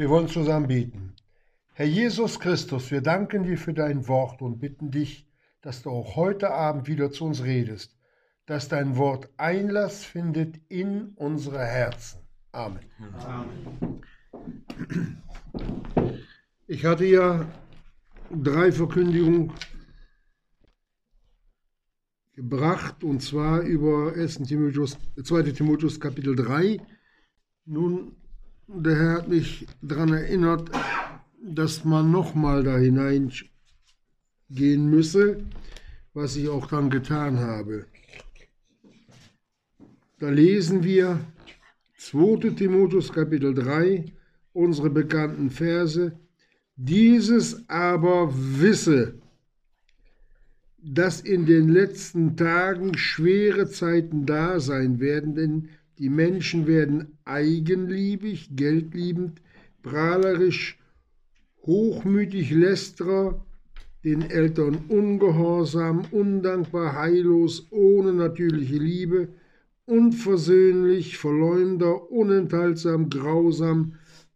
Wir wollen zusammen beten. Herr Jesus Christus, wir danken dir für dein Wort und bitten dich, dass du auch heute Abend wieder zu uns redest, dass dein Wort Einlass findet in unsere Herzen. Amen. Amen. Ich hatte ja drei Verkündigungen gebracht, und zwar über 1. Timotheus, 2. Timotheus Kapitel 3. Nun, der Herr hat mich daran erinnert, dass man nochmal da hineingehen müsse, was ich auch dann getan habe. Da lesen wir 2. Timotheus Kapitel 3, unsere bekannten Verse. Dieses aber wisse, dass in den letzten Tagen schwere Zeiten da sein werden, denn die Menschen werden eigenliebig, geldliebend, prahlerisch, hochmütig, lästerer, den Eltern ungehorsam, undankbar, heillos, ohne natürliche Liebe, unversöhnlich, Verleumder, unenthaltsam, grausam,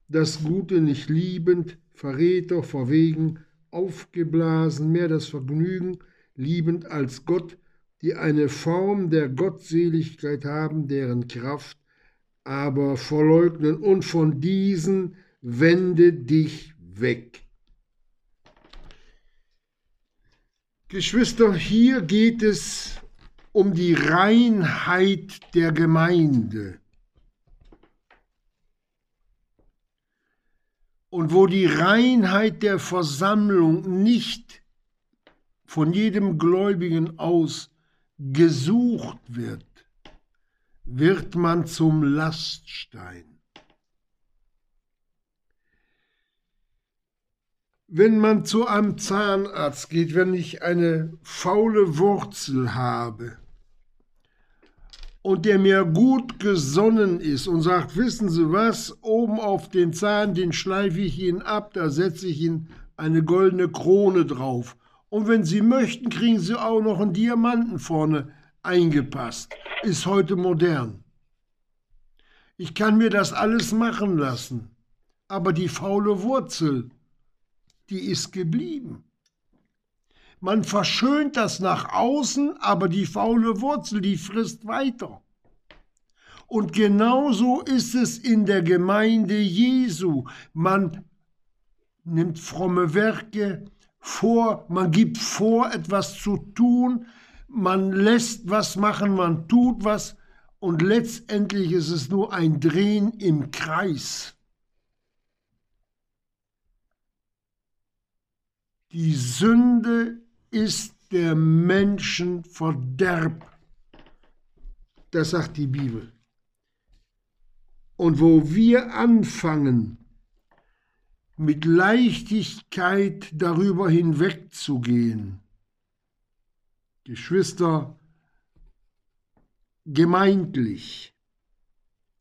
das Gute nicht liebend, Verräter, verwegen, aufgeblasen, mehr das Vergnügen, liebend als Gott, die eine Form der Gottseligkeit haben, deren Kraft aber verleugnen, und von diesen wende dich weg. Geschwister, hier geht es um die Reinheit der Gemeinde. Und wo die Reinheit der Versammlung nicht von jedem Gläubigen aus gesucht wird, wird man zum Laststein. Wenn man zu einem Zahnarzt geht, wenn ich eine faule Wurzel habe und der mir gut gesonnen ist und sagt, wissen Sie was, oben auf den Zahn, den schleife ich Ihnen ab, da setze ich Ihnen eine goldene Krone drauf und wenn Sie möchten, kriegen Sie auch noch einen Diamanten vorne eingepasst. Ist heute modern. Ich kann mir das alles machen lassen. Aber die faule Wurzel, die ist geblieben. Man verschönt das nach außen, aber die faule Wurzel, die frisst weiter. Und genauso ist es in der Gemeinde Jesu. Man nimmt fromme Werke, vor, man gibt vor, etwas zu tun, man lässt was machen, man tut was und letztendlich ist es nur ein Drehen im Kreis. Die Sünde ist der Menschen Verderb. Das sagt die Bibel. Und wo wir anfangen, mit Leichtigkeit darüber hinwegzugehen. Geschwister, gemeintlich,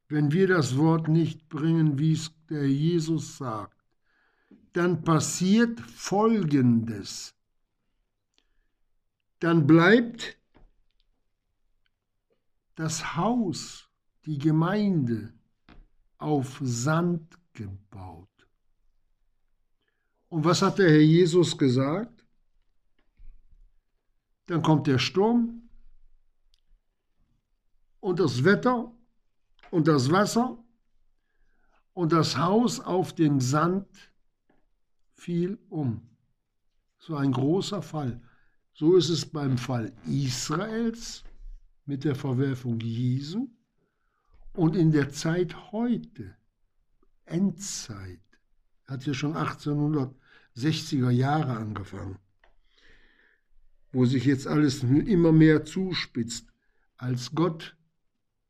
wenn wir das Wort nicht bringen, wie es der Jesus sagt, dann passiert Folgendes. Dann bleibt das Haus, die Gemeinde, auf Sand gebaut. Und was hat der Herr Jesus gesagt? Dann kommt der Sturm und das Wetter und das Wasser und das Haus auf den Sand fiel um. So ein großer Fall. So ist es beim Fall Israels mit der Verwerfung Jesu und in der Zeit heute, Endzeit, hat ja schon 1800 60er Jahre angefangen, wo sich jetzt alles immer mehr zuspitzt, als Gott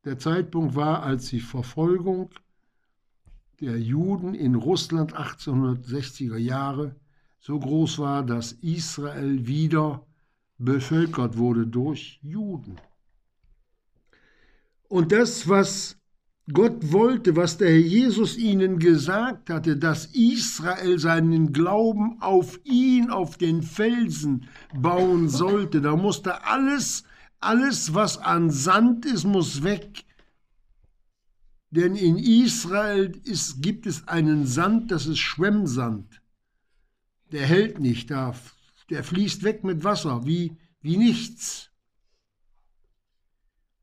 der Zeitpunkt war, als die Verfolgung der Juden in Russland 1860er Jahre so groß war, dass Israel wieder bevölkert wurde durch Juden. Und das, was Gott wollte, was der Herr Jesus ihnen gesagt hatte, dass Israel seinen Glauben auf ihn, auf den Felsen bauen sollte. Da musste alles, alles, was an Sand ist, muss weg. Denn in Israel ist, gibt es einen Sand, das ist Schwemmsand. Der hält nicht, da, der fließt weg mit Wasser, wie, wie nichts.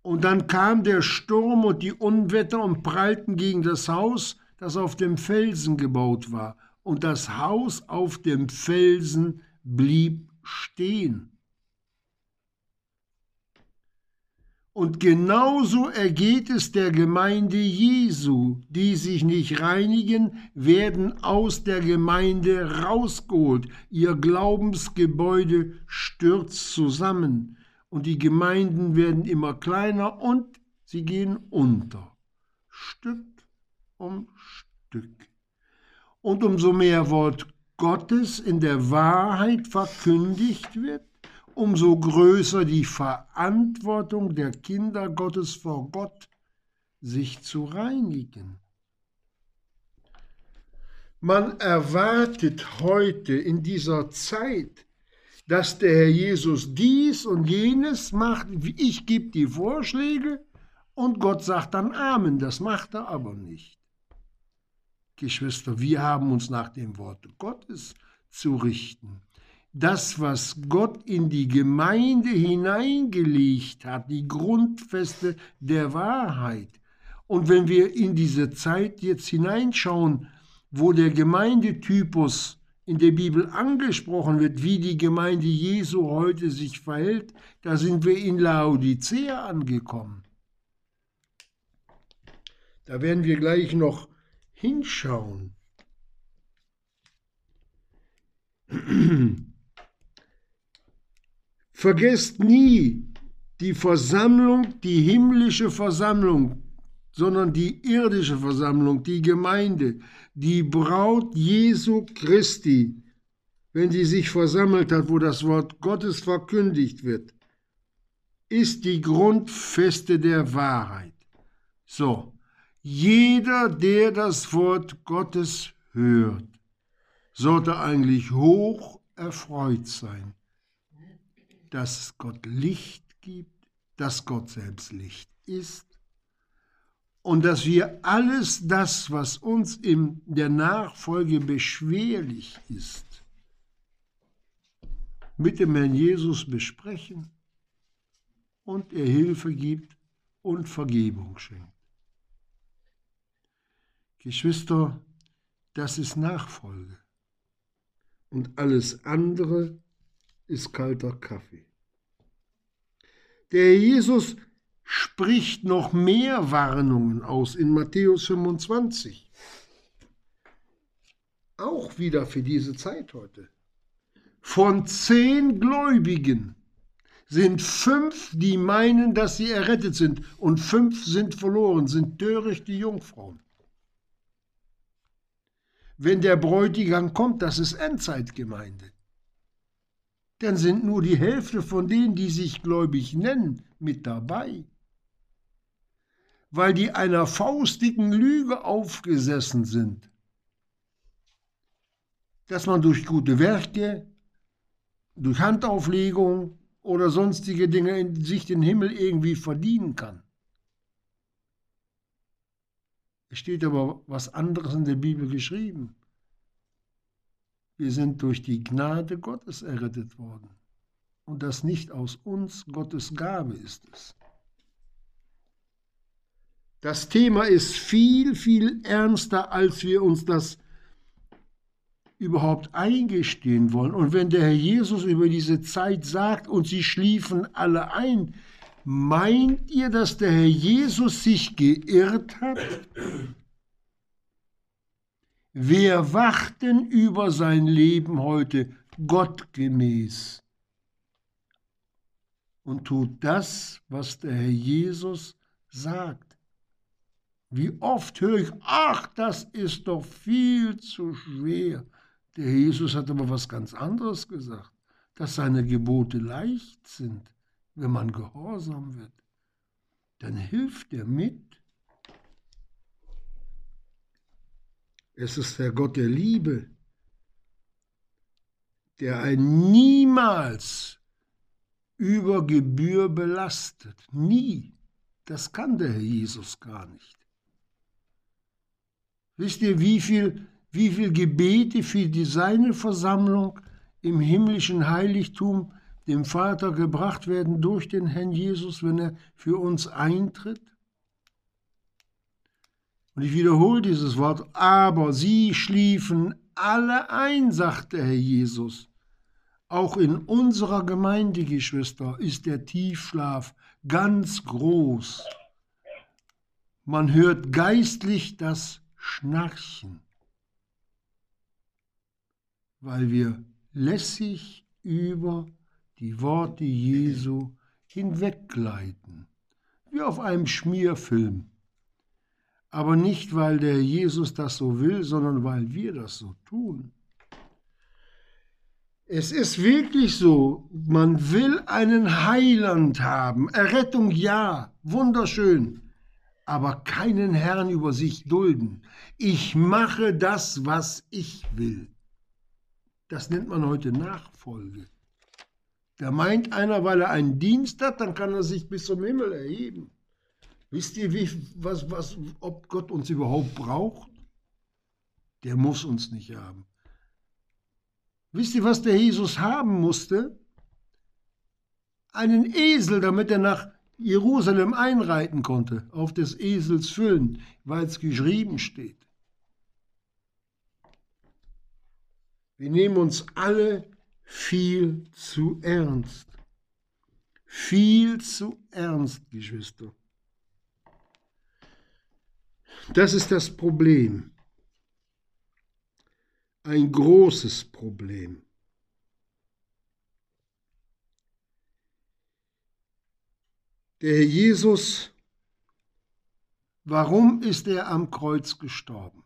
Und dann kam der Sturm und die Unwetter und prallten gegen das Haus, das auf dem Felsen gebaut war. Und das Haus auf dem Felsen blieb stehen. Und genauso ergeht es der Gemeinde Jesu, die sich nicht reinigen, werden aus der Gemeinde rausgeholt. Ihr Glaubensgebäude stürzt zusammen und die Gemeinden werden immer kleiner und sie gehen unter. Stück um Stück. Und umso mehr Wort Gottes in der Wahrheit verkündigt wird, umso größer die Verantwortung der Kinder Gottes vor Gott, sich zu reinigen. Man erwartet heute in dieser Zeit, dass der Herr Jesus dies und jenes macht. Ich gebe die Vorschläge und Gott sagt dann Amen. Das macht er aber nicht. Geschwister, wir haben uns nach dem Wort Gottes zu richten das, was Gott in die Gemeinde hineingelegt hat, die Grundfeste der Wahrheit. Und wenn wir in diese Zeit jetzt hineinschauen, wo der Gemeindetypus in der Bibel angesprochen wird, wie die Gemeinde Jesu heute sich verhält, da sind wir in Laodicea angekommen. Da werden wir gleich noch hinschauen. Vergesst nie die Versammlung, die himmlische Versammlung, sondern die irdische Versammlung, die Gemeinde, die Braut Jesu Christi, wenn sie sich versammelt hat, wo das Wort Gottes verkündigt wird, ist die Grundfeste der Wahrheit. So, jeder, der das Wort Gottes hört, sollte eigentlich hoch erfreut sein dass Gott Licht gibt, dass Gott selbst Licht ist und dass wir alles das, was uns in der Nachfolge beschwerlich ist, mit dem Herrn Jesus besprechen und er Hilfe gibt und Vergebung schenkt. Geschwister, das ist Nachfolge. Und alles andere ist kalter Kaffee. Der Jesus spricht noch mehr Warnungen aus in Matthäus 25. Auch wieder für diese Zeit heute. Von zehn Gläubigen sind fünf, die meinen, dass sie errettet sind, und fünf sind verloren, sind törichte Jungfrauen. Wenn der Bräutigam kommt, das ist Endzeitgemeinde dann sind nur die Hälfte von denen, die sich gläubig nennen, mit dabei. Weil die einer faustigen Lüge aufgesessen sind, dass man durch gute Werke, durch Handauflegung oder sonstige Dinge in sich den Himmel irgendwie verdienen kann. Es steht aber was anderes in der Bibel geschrieben. Wir sind durch die Gnade Gottes errettet worden. Und das nicht aus uns, Gottes Gabe ist es. Das Thema ist viel, viel ernster, als wir uns das überhaupt eingestehen wollen. Und wenn der Herr Jesus über diese Zeit sagt und sie schliefen alle ein, meint ihr, dass der Herr Jesus sich geirrt hat? Wer wacht denn über sein Leben heute gottgemäß und tut das, was der Herr Jesus sagt? Wie oft höre ich, ach, das ist doch viel zu schwer. Der Jesus hat aber was ganz anderes gesagt, dass seine Gebote leicht sind, wenn man gehorsam wird. Dann hilft er mit Es ist der Gott der Liebe, der einen niemals über Gebühr belastet. Nie. Das kann der Herr Jesus gar nicht. Wisst ihr, wie viel, wie viel Gebete für die seine Versammlung im himmlischen Heiligtum dem Vater gebracht werden durch den Herrn Jesus, wenn er für uns eintritt? Und ich wiederhole dieses Wort, aber sie schliefen alle ein, sagte Herr Jesus. Auch in unserer Gemeinde, Geschwister, ist der Tiefschlaf ganz groß. Man hört geistlich das Schnarchen, weil wir lässig über die Worte Jesu hinweggleiten, wie auf einem Schmierfilm. Aber nicht, weil der Jesus das so will, sondern weil wir das so tun. Es ist wirklich so, man will einen Heiland haben. Errettung ja, wunderschön. Aber keinen Herrn über sich dulden. Ich mache das, was ich will. Das nennt man heute Nachfolge. Da meint einer, weil er einen Dienst hat, dann kann er sich bis zum Himmel erheben. Wisst ihr, wie, was, was, ob Gott uns überhaupt braucht? Der muss uns nicht haben. Wisst ihr, was der Jesus haben musste? Einen Esel, damit er nach Jerusalem einreiten konnte, auf des Esels Füllen, weil es geschrieben steht. Wir nehmen uns alle viel zu ernst. Viel zu ernst, Geschwister. Das ist das Problem ein großes Problem. Der Herr Jesus, warum ist er am Kreuz gestorben?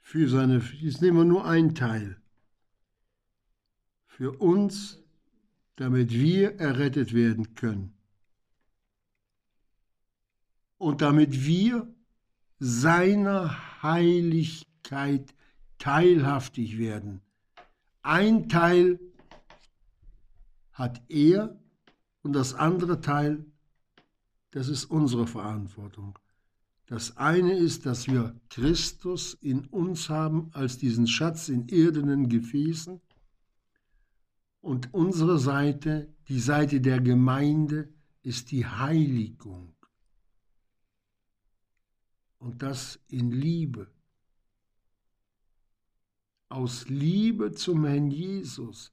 Für seine, jetzt nehmen wir nur einen Teil. Für uns, damit wir errettet werden können. Und damit wir seiner Heiligkeit teilhaftig werden. Ein Teil hat er und das andere Teil, das ist unsere Verantwortung. Das eine ist, dass wir Christus in uns haben als diesen Schatz in irdenen Gefäßen und unsere Seite, die Seite der Gemeinde, ist die Heiligung. Und das in Liebe aus Liebe zum Herrn Jesus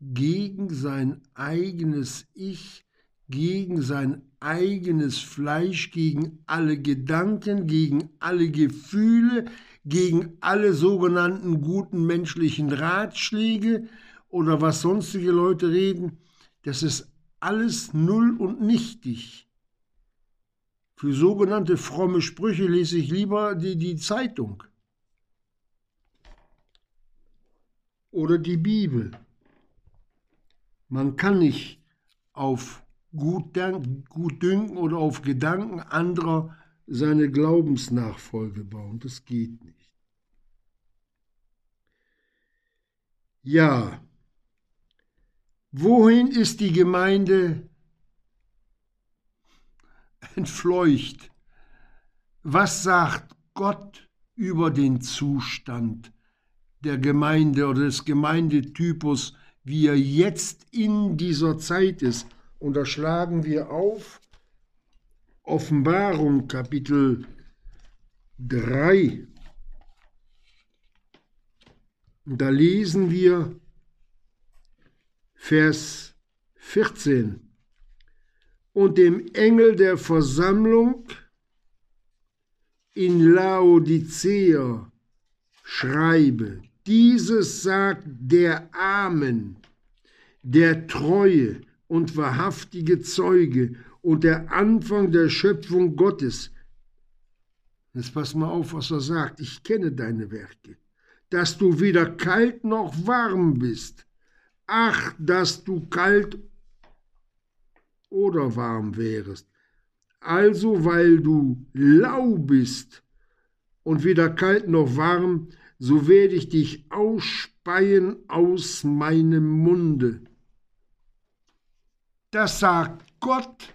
gegen sein eigenes Ich, gegen sein eigenes Fleisch, gegen alle Gedanken, gegen alle Gefühle, gegen alle sogenannten guten menschlichen Ratschläge oder was sonstige Leute reden, das ist alles null und nichtig. Für sogenannte fromme Sprüche lese ich lieber die, die Zeitung. oder die Bibel. Man kann nicht auf Gutdünken oder auf Gedanken anderer seine Glaubensnachfolge bauen. Das geht nicht. Ja, wohin ist die Gemeinde entfleucht? Was sagt Gott über den Zustand der Gemeinde oder des Gemeindetypus, wie er jetzt in dieser Zeit ist. Und da schlagen wir auf Offenbarung Kapitel 3. Und da lesen wir Vers 14. Und dem Engel der Versammlung in Laodicea schreibe, dieses sagt der Amen, der treue und wahrhaftige Zeuge und der Anfang der Schöpfung Gottes. Jetzt pass mal auf, was er sagt. Ich kenne deine Werke, dass du weder kalt noch warm bist. Ach, dass du kalt oder warm wärest. Also, weil du lau bist und weder kalt noch warm, so werde ich dich ausspeien aus meinem Munde. Das sagt Gott.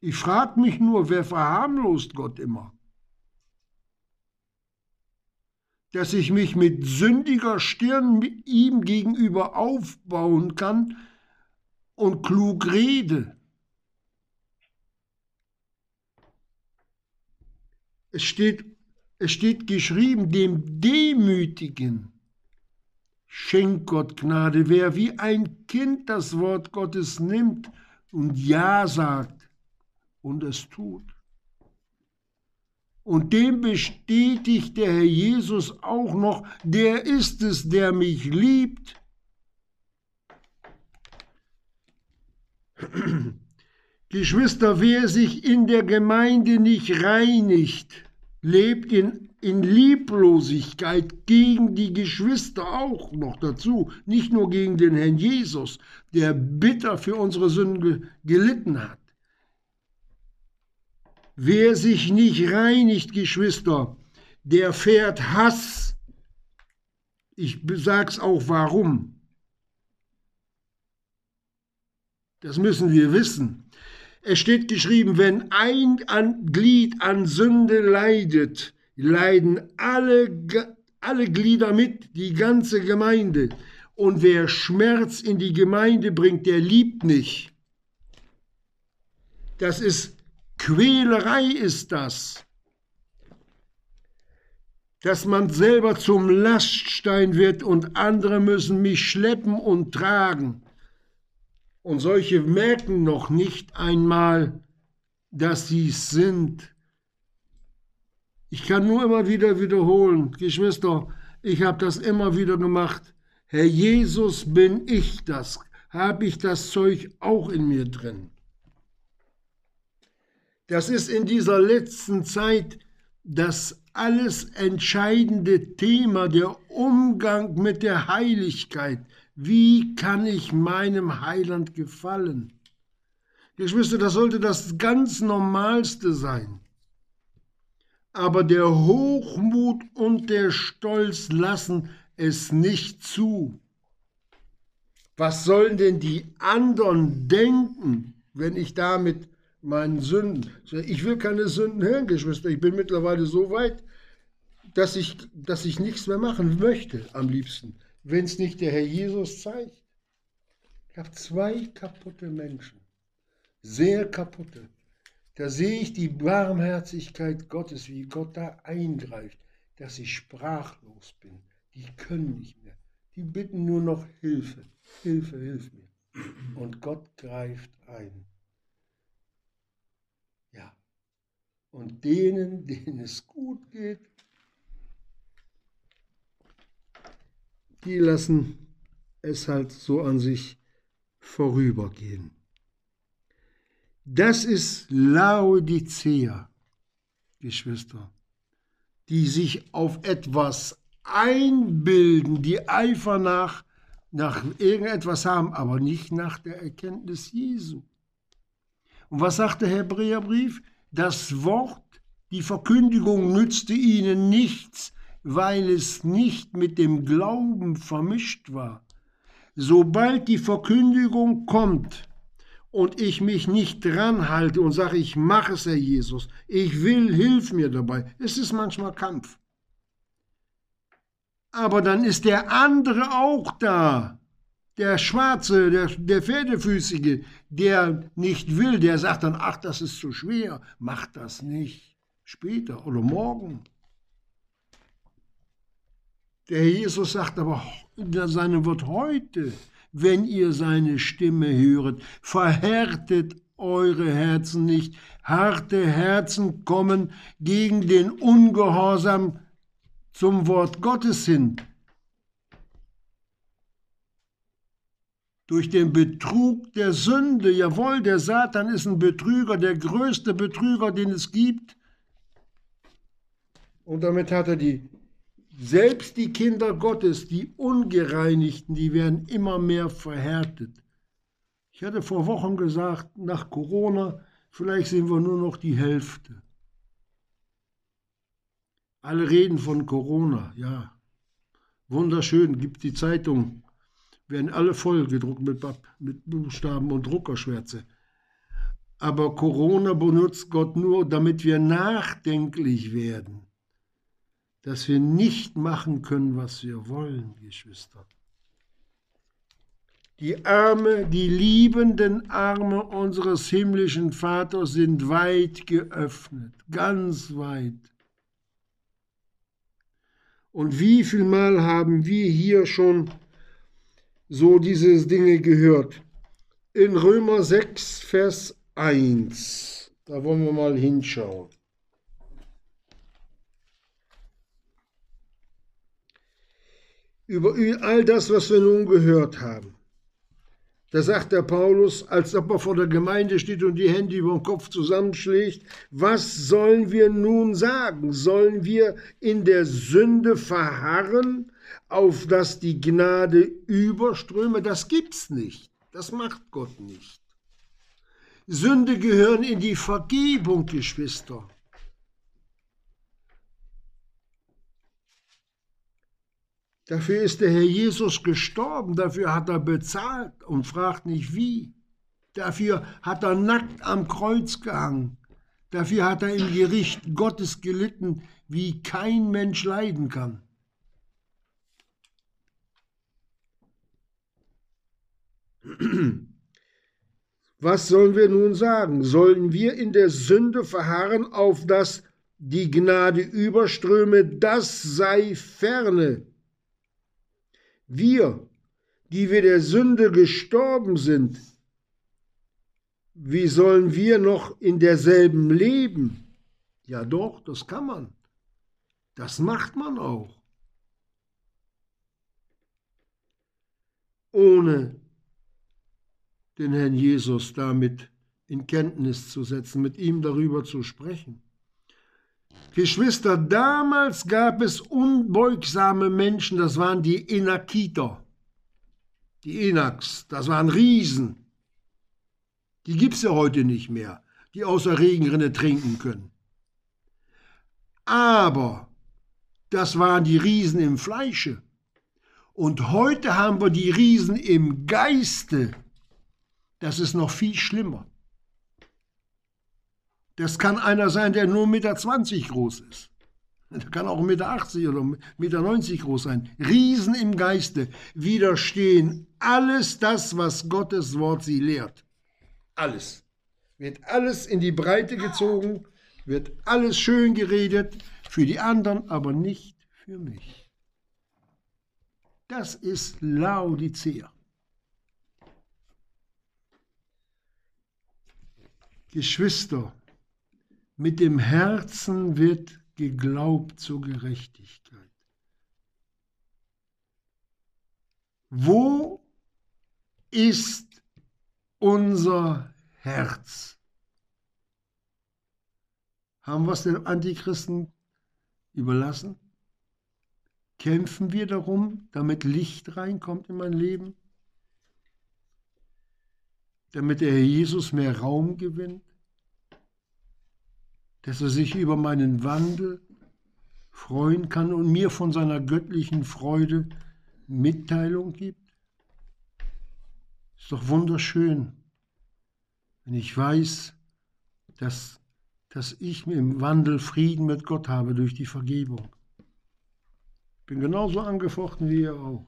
Ich frage mich nur, wer verharmlost Gott immer? Dass ich mich mit sündiger Stirn ihm gegenüber aufbauen kann und klug rede. Es steht, es steht geschrieben, dem Demütigen schenkt Gott Gnade. Wer wie ein Kind das Wort Gottes nimmt und Ja sagt und es tut. Und dem bestätigt der Herr Jesus auch noch, der ist es, der mich liebt. Geschwister, wer sich in der Gemeinde nicht reinigt, lebt in, in Lieblosigkeit gegen die Geschwister auch noch dazu, nicht nur gegen den Herrn Jesus, der bitter für unsere Sünden gelitten hat. Wer sich nicht reinigt, Geschwister, der fährt Hass. Ich sag's auch warum. Das müssen wir wissen. Es steht geschrieben, wenn ein Glied an Sünde leidet, leiden alle, alle Glieder mit, die ganze Gemeinde. Und wer Schmerz in die Gemeinde bringt, der liebt nicht. Das ist Quälerei, ist das. Dass man selber zum Laststein wird und andere müssen mich schleppen und tragen. Und solche merken noch nicht einmal, dass sie es sind. Ich kann nur immer wieder wiederholen, Geschwister, ich habe das immer wieder gemacht. Herr Jesus, bin ich das? Habe ich das Zeug auch in mir drin? Das ist in dieser letzten Zeit das alles entscheidende Thema, der Umgang mit der Heiligkeit. Wie kann ich meinem Heiland gefallen? Geschwister, das sollte das ganz Normalste sein. Aber der Hochmut und der Stolz lassen es nicht zu. Was sollen denn die anderen denken, wenn ich damit meinen Sünden, ich will keine Sünden hören, Geschwister, ich bin mittlerweile so weit, dass ich, dass ich nichts mehr machen möchte am liebsten wenn es nicht der Herr Jesus zeigt. Ich habe zwei kaputte Menschen, sehr kaputte. Da sehe ich die Barmherzigkeit Gottes, wie Gott da eingreift, dass ich sprachlos bin. Die können nicht mehr. Die bitten nur noch Hilfe. Hilfe, hilf mir. Und Gott greift ein. Ja. Und denen, denen es gut geht, die lassen es halt so an sich vorübergehen. Das ist Laodicea, Geschwister, die sich auf etwas einbilden, die Eifer nach, nach irgendetwas haben, aber nicht nach der Erkenntnis Jesu. Und was sagt der Hebräerbrief? Das Wort, die Verkündigung nützte ihnen nichts, weil es nicht mit dem Glauben vermischt war. Sobald die Verkündigung kommt und ich mich nicht dran halte und sage, ich mache es, Herr Jesus, ich will, hilf mir dabei, es ist manchmal Kampf. Aber dann ist der andere auch da, der Schwarze, der, der Pferdefüßige, der nicht will, der sagt dann, ach, das ist zu schwer, mach das nicht, später oder morgen. Der Jesus sagt aber in seinem Wort heute, wenn ihr seine Stimme höret, verhärtet eure Herzen nicht. Harte Herzen kommen gegen den Ungehorsam zum Wort Gottes hin. Durch den Betrug der Sünde, jawohl, der Satan ist ein Betrüger, der größte Betrüger, den es gibt. Und damit hat er die selbst die Kinder Gottes, die Ungereinigten, die werden immer mehr verhärtet. Ich hatte vor Wochen gesagt, nach Corona, vielleicht sehen wir nur noch die Hälfte. Alle reden von Corona, ja. Wunderschön, gibt die Zeitung, werden alle voll gedruckt mit, mit Buchstaben und Druckerschwärze. Aber Corona benutzt Gott nur, damit wir nachdenklich werden, dass wir nicht machen können, was wir wollen, Geschwister. Die Arme, die liebenden Arme unseres himmlischen Vaters sind weit geöffnet, ganz weit. Und wie viel Mal haben wir hier schon so diese Dinge gehört? In Römer 6, Vers 1, da wollen wir mal hinschauen. Über all das, was wir nun gehört haben. Da sagt der Paulus, als ob er vor der Gemeinde steht und die Hände über den Kopf zusammenschlägt, was sollen wir nun sagen? Sollen wir in der Sünde verharren, auf dass die Gnade überströme? Das gibt's nicht. Das macht Gott nicht. Sünde gehören in die Vergebung, Geschwister. Dafür ist der Herr Jesus gestorben, dafür hat er bezahlt und fragt nicht wie. Dafür hat er nackt am Kreuz gehangen. Dafür hat er im Gericht Gottes gelitten, wie kein Mensch leiden kann. Was sollen wir nun sagen? Sollen wir in der Sünde verharren, auf dass die Gnade überströme? Das sei ferne. Wir, die wir der Sünde gestorben sind, wie sollen wir noch in derselben leben? Ja doch, das kann man. Das macht man auch. Ohne den Herrn Jesus damit in Kenntnis zu setzen, mit ihm darüber zu sprechen. Geschwister, damals gab es unbeugsame Menschen, das waren die Enakiter, die Enaks, das waren Riesen. Die gibt es ja heute nicht mehr, die außer Regenrinne trinken können. Aber das waren die Riesen im Fleische. Und heute haben wir die Riesen im Geiste. Das ist noch viel schlimmer. Das kann einer sein, der nur 1,20 Meter groß ist. Der kann auch 1,80 Meter oder 1,90 Meter groß sein. Riesen im Geiste widerstehen alles das, was Gottes Wort sie lehrt. Alles. Wird alles in die Breite gezogen, wird alles schön geredet, für die anderen, aber nicht für mich. Das ist Laodicea. Geschwister, mit dem Herzen wird geglaubt zur Gerechtigkeit. Wo ist unser Herz? Haben wir es den Antichristen überlassen? Kämpfen wir darum, damit Licht reinkommt in mein Leben? Damit der Herr Jesus mehr Raum gewinnt? Dass er sich über meinen Wandel freuen kann und mir von seiner göttlichen Freude Mitteilung gibt? Ist doch wunderschön, wenn ich weiß, dass, dass ich im Wandel Frieden mit Gott habe durch die Vergebung. Ich bin genauso angefochten wie ihr auch.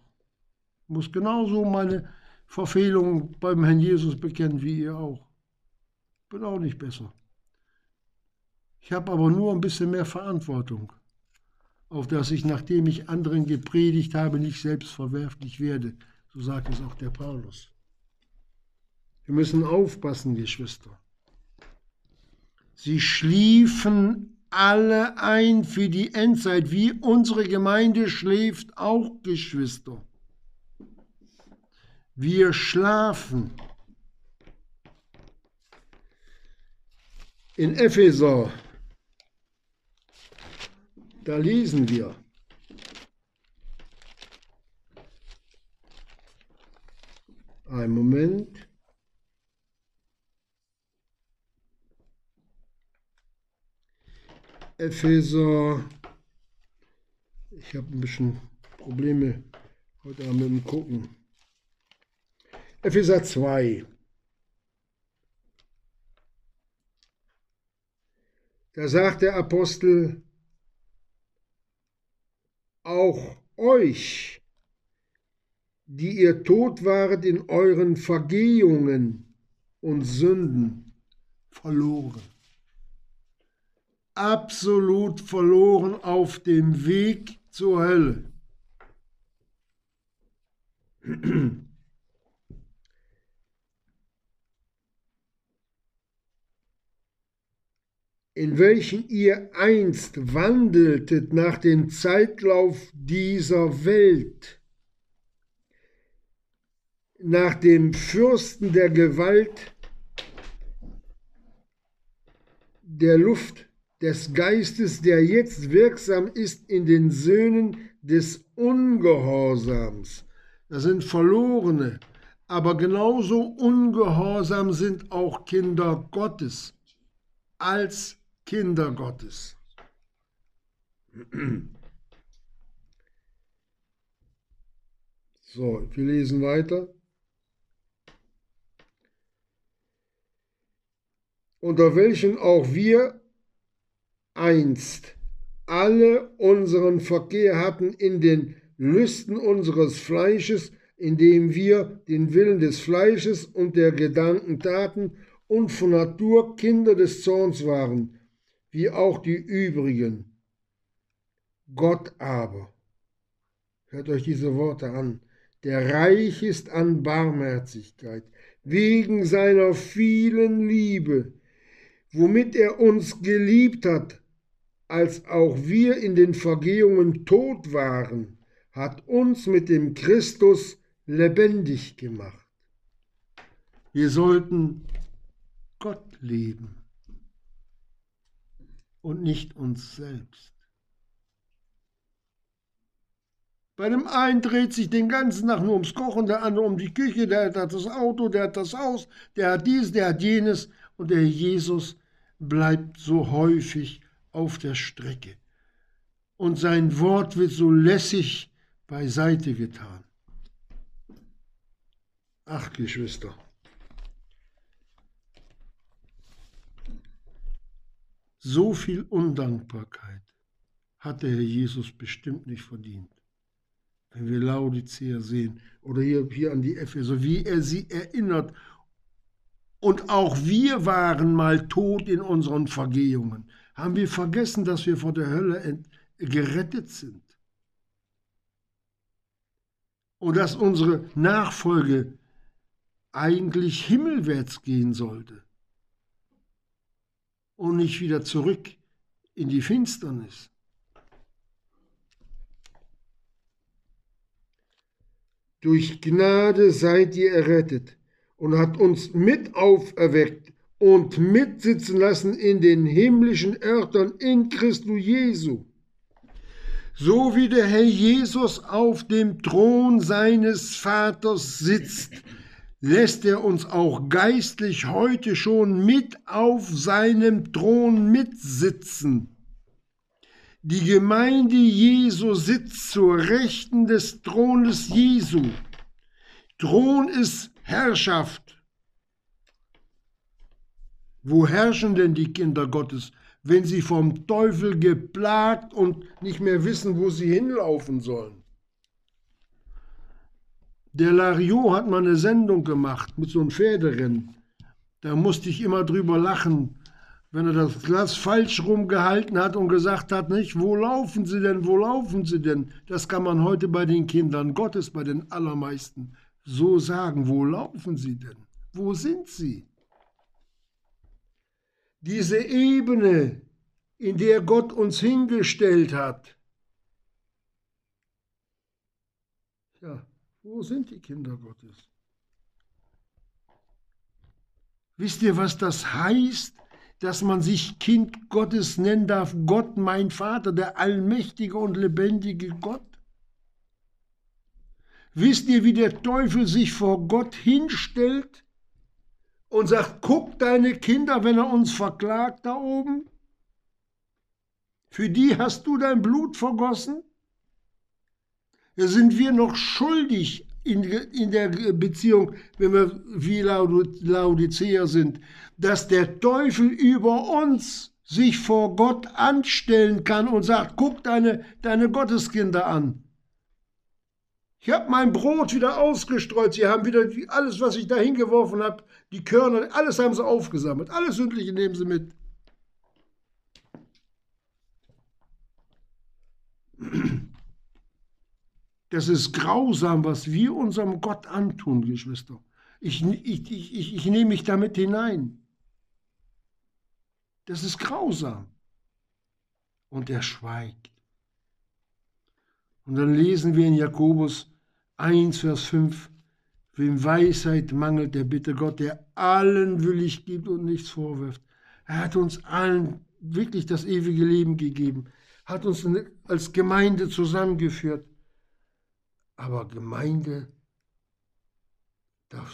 Ich muss genauso meine Verfehlungen beim Herrn Jesus bekennen wie ihr auch. Ich bin auch nicht besser. Ich habe aber nur ein bisschen mehr Verantwortung, auf dass ich, nachdem ich anderen gepredigt habe, nicht selbst verwerflich werde. So sagt es auch der Paulus. Wir müssen aufpassen, Geschwister. Sie schliefen alle ein für die Endzeit, wie unsere Gemeinde schläft auch, Geschwister. Wir schlafen. In Epheser da lesen wir. Ein Moment. Epheser. Ich habe ein bisschen Probleme heute Abend mit dem Gucken. Epheser 2. Da sagt der Apostel, auch euch, die ihr tot waret in euren Vergehungen und Sünden, verloren. Absolut verloren auf dem Weg zur Hölle. in welchen ihr einst wandeltet nach dem Zeitlauf dieser Welt, nach dem Fürsten der Gewalt der Luft, des Geistes, der jetzt wirksam ist in den Söhnen des Ungehorsams. Das sind Verlorene, aber genauso ungehorsam sind auch Kinder Gottes als Kinder Gottes. So, wir lesen weiter. Unter welchen auch wir einst alle unseren Verkehr hatten in den Lüsten unseres Fleisches, indem wir den Willen des Fleisches und der Gedanken taten und von Natur Kinder des Zorns waren, wie auch die übrigen. Gott aber, hört euch diese Worte an, der reich ist an Barmherzigkeit, wegen seiner vielen Liebe, womit er uns geliebt hat, als auch wir in den Vergehungen tot waren, hat uns mit dem Christus lebendig gemacht. Wir sollten Gott leben und nicht uns selbst. Bei dem einen dreht sich den ganzen Tag nur ums Kochen, der andere um die Küche, der hat das Auto, der hat das Haus, der hat dies, der hat jenes und der Jesus bleibt so häufig auf der Strecke. Und sein Wort wird so lässig beiseite getan. Ach, Geschwister. So viel Undankbarkeit hat der Herr Jesus bestimmt nicht verdient. Wenn wir Laodicea sehen oder hier, hier an die Epheser, wie er sie erinnert. Und auch wir waren mal tot in unseren Vergehungen. Haben wir vergessen, dass wir vor der Hölle gerettet sind? Und dass unsere Nachfolge eigentlich himmelwärts gehen sollte und nicht wieder zurück in die Finsternis. Durch Gnade seid ihr errettet und hat uns mit auferweckt und mitsitzen lassen in den himmlischen Örtern in Christus Jesu. So wie der Herr Jesus auf dem Thron seines Vaters sitzt, lässt er uns auch geistlich heute schon mit auf seinem Thron mitsitzen. Die Gemeinde Jesu sitzt zur Rechten des Thrones Jesu. Thron ist Herrschaft. Wo herrschen denn die Kinder Gottes, wenn sie vom Teufel geplagt und nicht mehr wissen, wo sie hinlaufen sollen? Der Lariot hat mal eine Sendung gemacht mit so einem Pferderennen. Da musste ich immer drüber lachen, wenn er das Glas falsch rumgehalten hat und gesagt hat, nicht, wo laufen Sie denn, wo laufen Sie denn? Das kann man heute bei den Kindern Gottes, bei den allermeisten, so sagen, wo laufen Sie denn? Wo sind Sie? Diese Ebene, in der Gott uns hingestellt hat, ja, wo sind die Kinder Gottes? Wisst ihr, was das heißt, dass man sich Kind Gottes nennen darf? Gott, mein Vater, der allmächtige und lebendige Gott? Wisst ihr, wie der Teufel sich vor Gott hinstellt und sagt, guck deine Kinder, wenn er uns verklagt da oben? Für die hast du dein Blut vergossen? Sind wir noch schuldig in, in der Beziehung, wenn wir wie Laodicea sind, dass der Teufel über uns sich vor Gott anstellen kann und sagt, guck deine, deine Gotteskinder an. Ich habe mein Brot wieder ausgestreut. Sie haben wieder alles, was ich da hingeworfen habe, die Körner, alles haben sie aufgesammelt. Alles Sündliche nehmen sie mit. Das ist grausam, was wir unserem Gott antun, Geschwister. Ich, ich, ich, ich, nehme mich damit hinein. Das ist grausam. Und er schweigt. Und dann lesen wir in Jakobus 1, Vers 5, wem Weisheit mangelt, der bitte Gott, der allen willig gibt und nichts vorwirft. Er hat uns allen wirklich das ewige Leben gegeben, hat uns als Gemeinde zusammengeführt. Aber Gemeinde, da,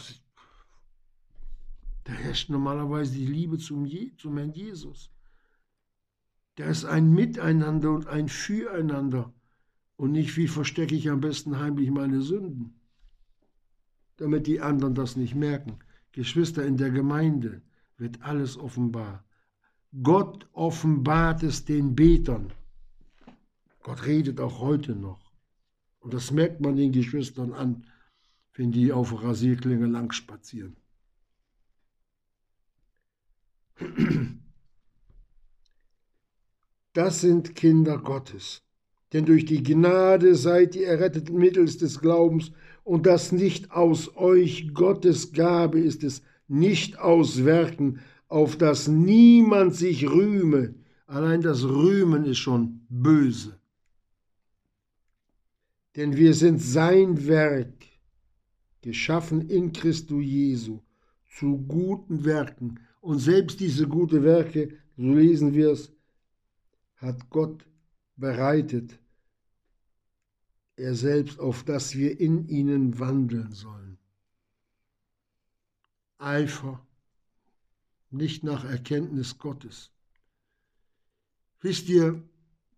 da herrscht normalerweise die Liebe zum, zum Herrn Jesus. Da ist ein Miteinander und ein Füreinander und nicht, wie verstecke ich am besten heimlich meine Sünden, damit die anderen das nicht merken. Geschwister, in der Gemeinde wird alles offenbar. Gott offenbart es den Betern. Gott redet auch heute noch. Und das merkt man den Geschwistern an, wenn die auf Rasierklinge lang spazieren. Das sind Kinder Gottes. Denn durch die Gnade seid ihr errettet mittels des Glaubens, und das nicht aus euch, Gottes Gabe ist es, nicht aus Werken, auf das niemand sich rühme. Allein das Rühmen ist schon böse. Denn wir sind sein Werk, geschaffen in Christo Jesu, zu guten Werken. Und selbst diese guten Werke, so lesen wir es, hat Gott bereitet, er selbst, auf dass wir in ihnen wandeln sollen. Eifer, nicht nach Erkenntnis Gottes. Wisst ihr,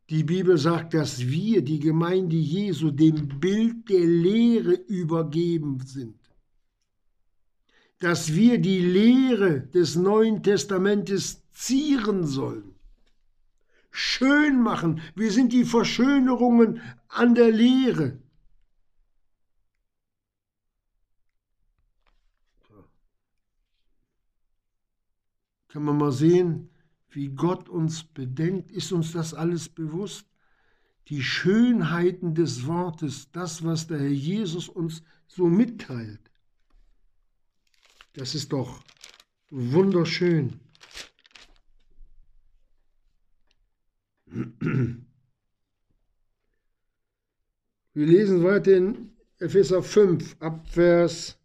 die Bibel sagt, dass wir, die Gemeinde Jesu, dem Bild der Lehre übergeben sind. Dass wir die Lehre des Neuen Testamentes zieren sollen schön machen. Wir sind die Verschönerungen an der Lehre. Kann man mal sehen, wie Gott uns bedenkt? Ist uns das alles bewusst? Die Schönheiten des Wortes, das, was der Herr Jesus uns so mitteilt. Das ist doch wunderschön. Wir lesen weiter in Epheser 5, Abvers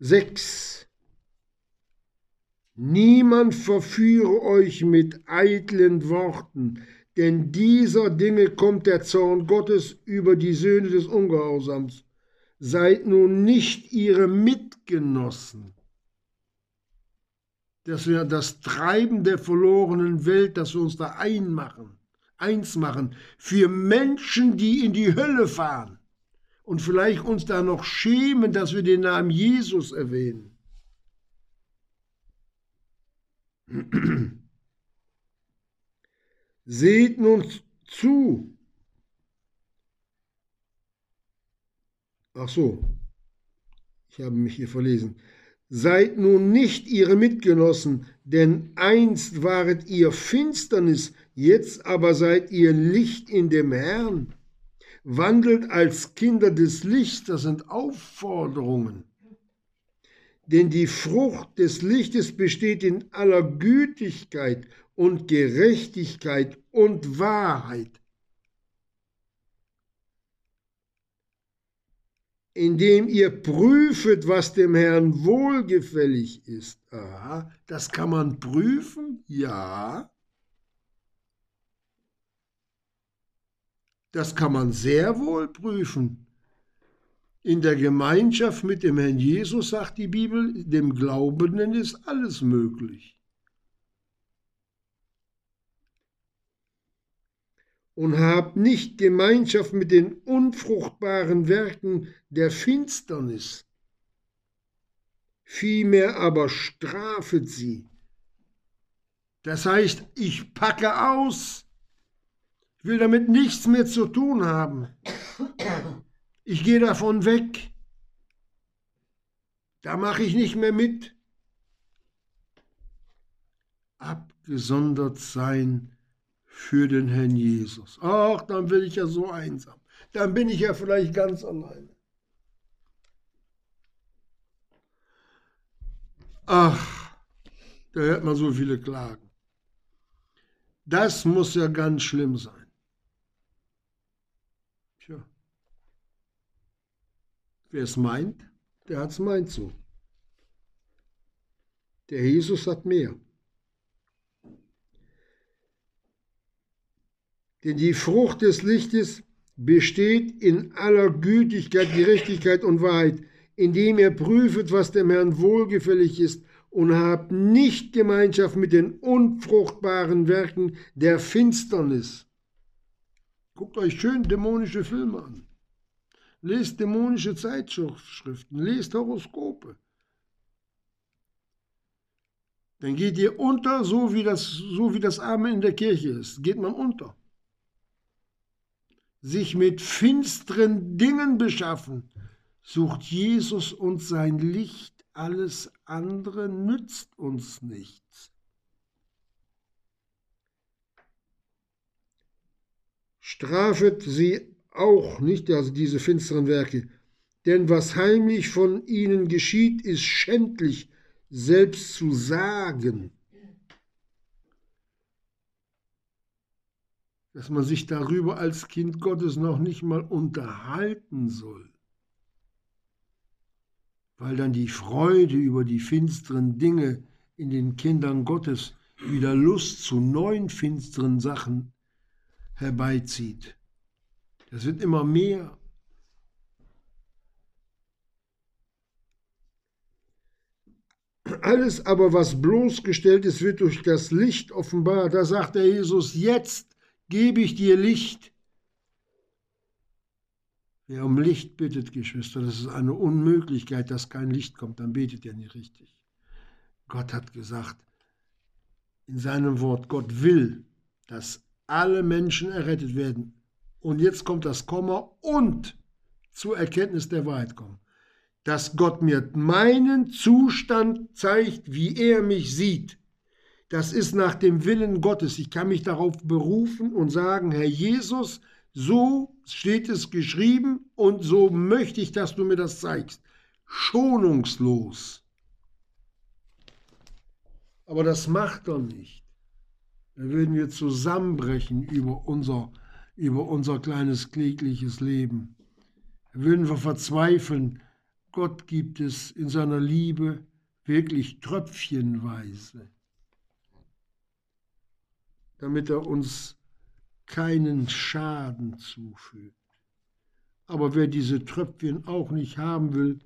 6. Niemand verführe euch mit eitlen Worten, denn dieser Dinge kommt der Zorn Gottes über die Söhne des Ungehorsams. Seid nun nicht ihre Mitgenossen dass wir das Treiben der verlorenen Welt, dass wir uns da einmachen, eins machen, für Menschen, die in die Hölle fahren und vielleicht uns da noch schämen, dass wir den Namen Jesus erwähnen. Seht nun zu. Ach so, ich habe mich hier verlesen. Seid nun nicht ihre Mitgenossen, denn einst waret ihr Finsternis, jetzt aber seid ihr Licht in dem Herrn. Wandelt als Kinder des Lichts, das sind Aufforderungen. Denn die Frucht des Lichtes besteht in aller Gütigkeit und Gerechtigkeit und Wahrheit indem ihr prüfet, was dem Herrn wohlgefällig ist. Aha, das kann man prüfen? Ja. Das kann man sehr wohl prüfen. In der Gemeinschaft mit dem Herrn Jesus, sagt die Bibel, dem Glaubenden ist alles möglich. und habt nicht Gemeinschaft mit den unfruchtbaren Werken der Finsternis. Vielmehr aber strafet sie. Das heißt, ich packe aus. Will damit nichts mehr zu tun haben. Ich gehe davon weg. Da mache ich nicht mehr mit. Abgesondert sein für den Herrn Jesus. Ach, dann bin ich ja so einsam. Dann bin ich ja vielleicht ganz alleine. Ach, da hört man so viele Klagen. Das muss ja ganz schlimm sein. Wer es meint, der hat es meint so. Der Jesus hat mehr. Denn die Frucht des Lichtes besteht in aller Gütigkeit, Gerechtigkeit und Wahrheit, indem ihr prüfet, was dem Herrn wohlgefällig ist und habt nicht Gemeinschaft mit den unfruchtbaren Werken der Finsternis. Guckt euch schön dämonische Filme an. Lest dämonische Zeitschriften, lest Horoskope. Dann geht ihr unter, so wie das, so wie das Amen in der Kirche ist. Geht man unter. Sich mit finsteren Dingen beschaffen, sucht Jesus uns sein Licht alles andere nützt uns nichts. Strafet sie auch nicht, also diese finsteren Werke, denn was heimlich von ihnen geschieht, ist schändlich, selbst zu sagen. Dass man sich darüber als Kind Gottes noch nicht mal unterhalten soll weil dann die Freude über die finsteren Dinge in den Kindern Gottes wieder Lust zu neuen finsteren Sachen herbeizieht. Das wird immer mehr. Alles aber, was bloßgestellt ist, wird durch das Licht offenbar. Da sagt der Jesus, jetzt gebe ich dir Licht. Wer um Licht bittet, Geschwister, das ist eine Unmöglichkeit, dass kein Licht kommt, dann betet er nicht richtig. Gott hat gesagt, in seinem Wort, Gott will, dass alle Menschen errettet werden. Und jetzt kommt das Komma und zur Erkenntnis der Wahrheit kommen. Dass Gott mir meinen Zustand zeigt, wie er mich sieht. Das ist nach dem Willen Gottes. Ich kann mich darauf berufen und sagen, Herr Jesus, so steht es geschrieben und so möchte ich, dass du mir das zeigst. Schonungslos. Aber das macht er nicht. Da würden wir zusammenbrechen über unser, über unser kleines klägliches Leben. Würden wir verzweifeln. Gott gibt es in seiner Liebe wirklich tröpfchenweise, damit er uns keinen Schaden zufügt. Aber wer diese Tröpfchen auch nicht haben will,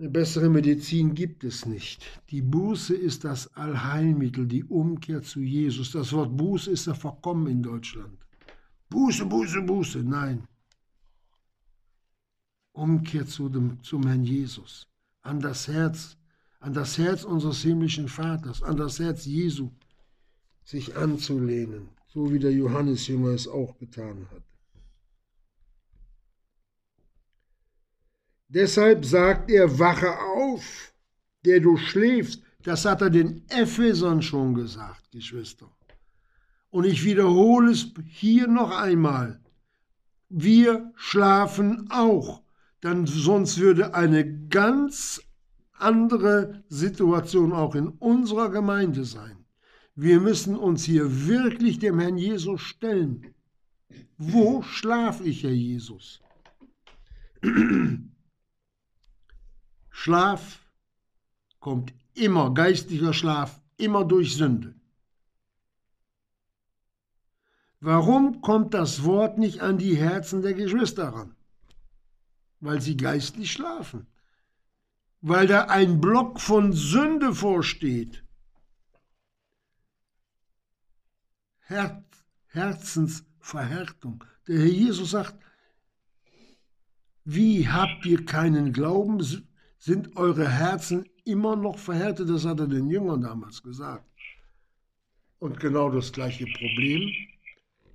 eine bessere Medizin gibt es nicht. Die Buße ist das Allheilmittel, die Umkehr zu Jesus. Das Wort Buße ist ja verkommen in Deutschland. Buße, Buße, Buße. Nein. Umkehr zu dem, zum Herrn Jesus. An das Herz, an das Herz unseres himmlischen Vaters, an das Herz Jesu sich anzulehnen so wie der Johannesjünger es auch getan hat. Deshalb sagt er, wache auf, der du schläfst. Das hat er den Ephesern schon gesagt, Geschwister. Und ich wiederhole es hier noch einmal. Wir schlafen auch, dann sonst würde eine ganz andere Situation auch in unserer Gemeinde sein. Wir müssen uns hier wirklich dem Herrn Jesus stellen. Wo schlaf ich, Herr Jesus? Schlaf kommt immer, geistlicher Schlaf, immer durch Sünde. Warum kommt das Wort nicht an die Herzen der Geschwister ran? Weil sie geistlich schlafen. Weil da ein Block von Sünde vorsteht. Her Herzensverhärtung. Der Herr Jesus sagt, wie habt ihr keinen Glauben? Sind eure Herzen immer noch verhärtet? Das hat er den Jüngern damals gesagt. Und genau das gleiche Problem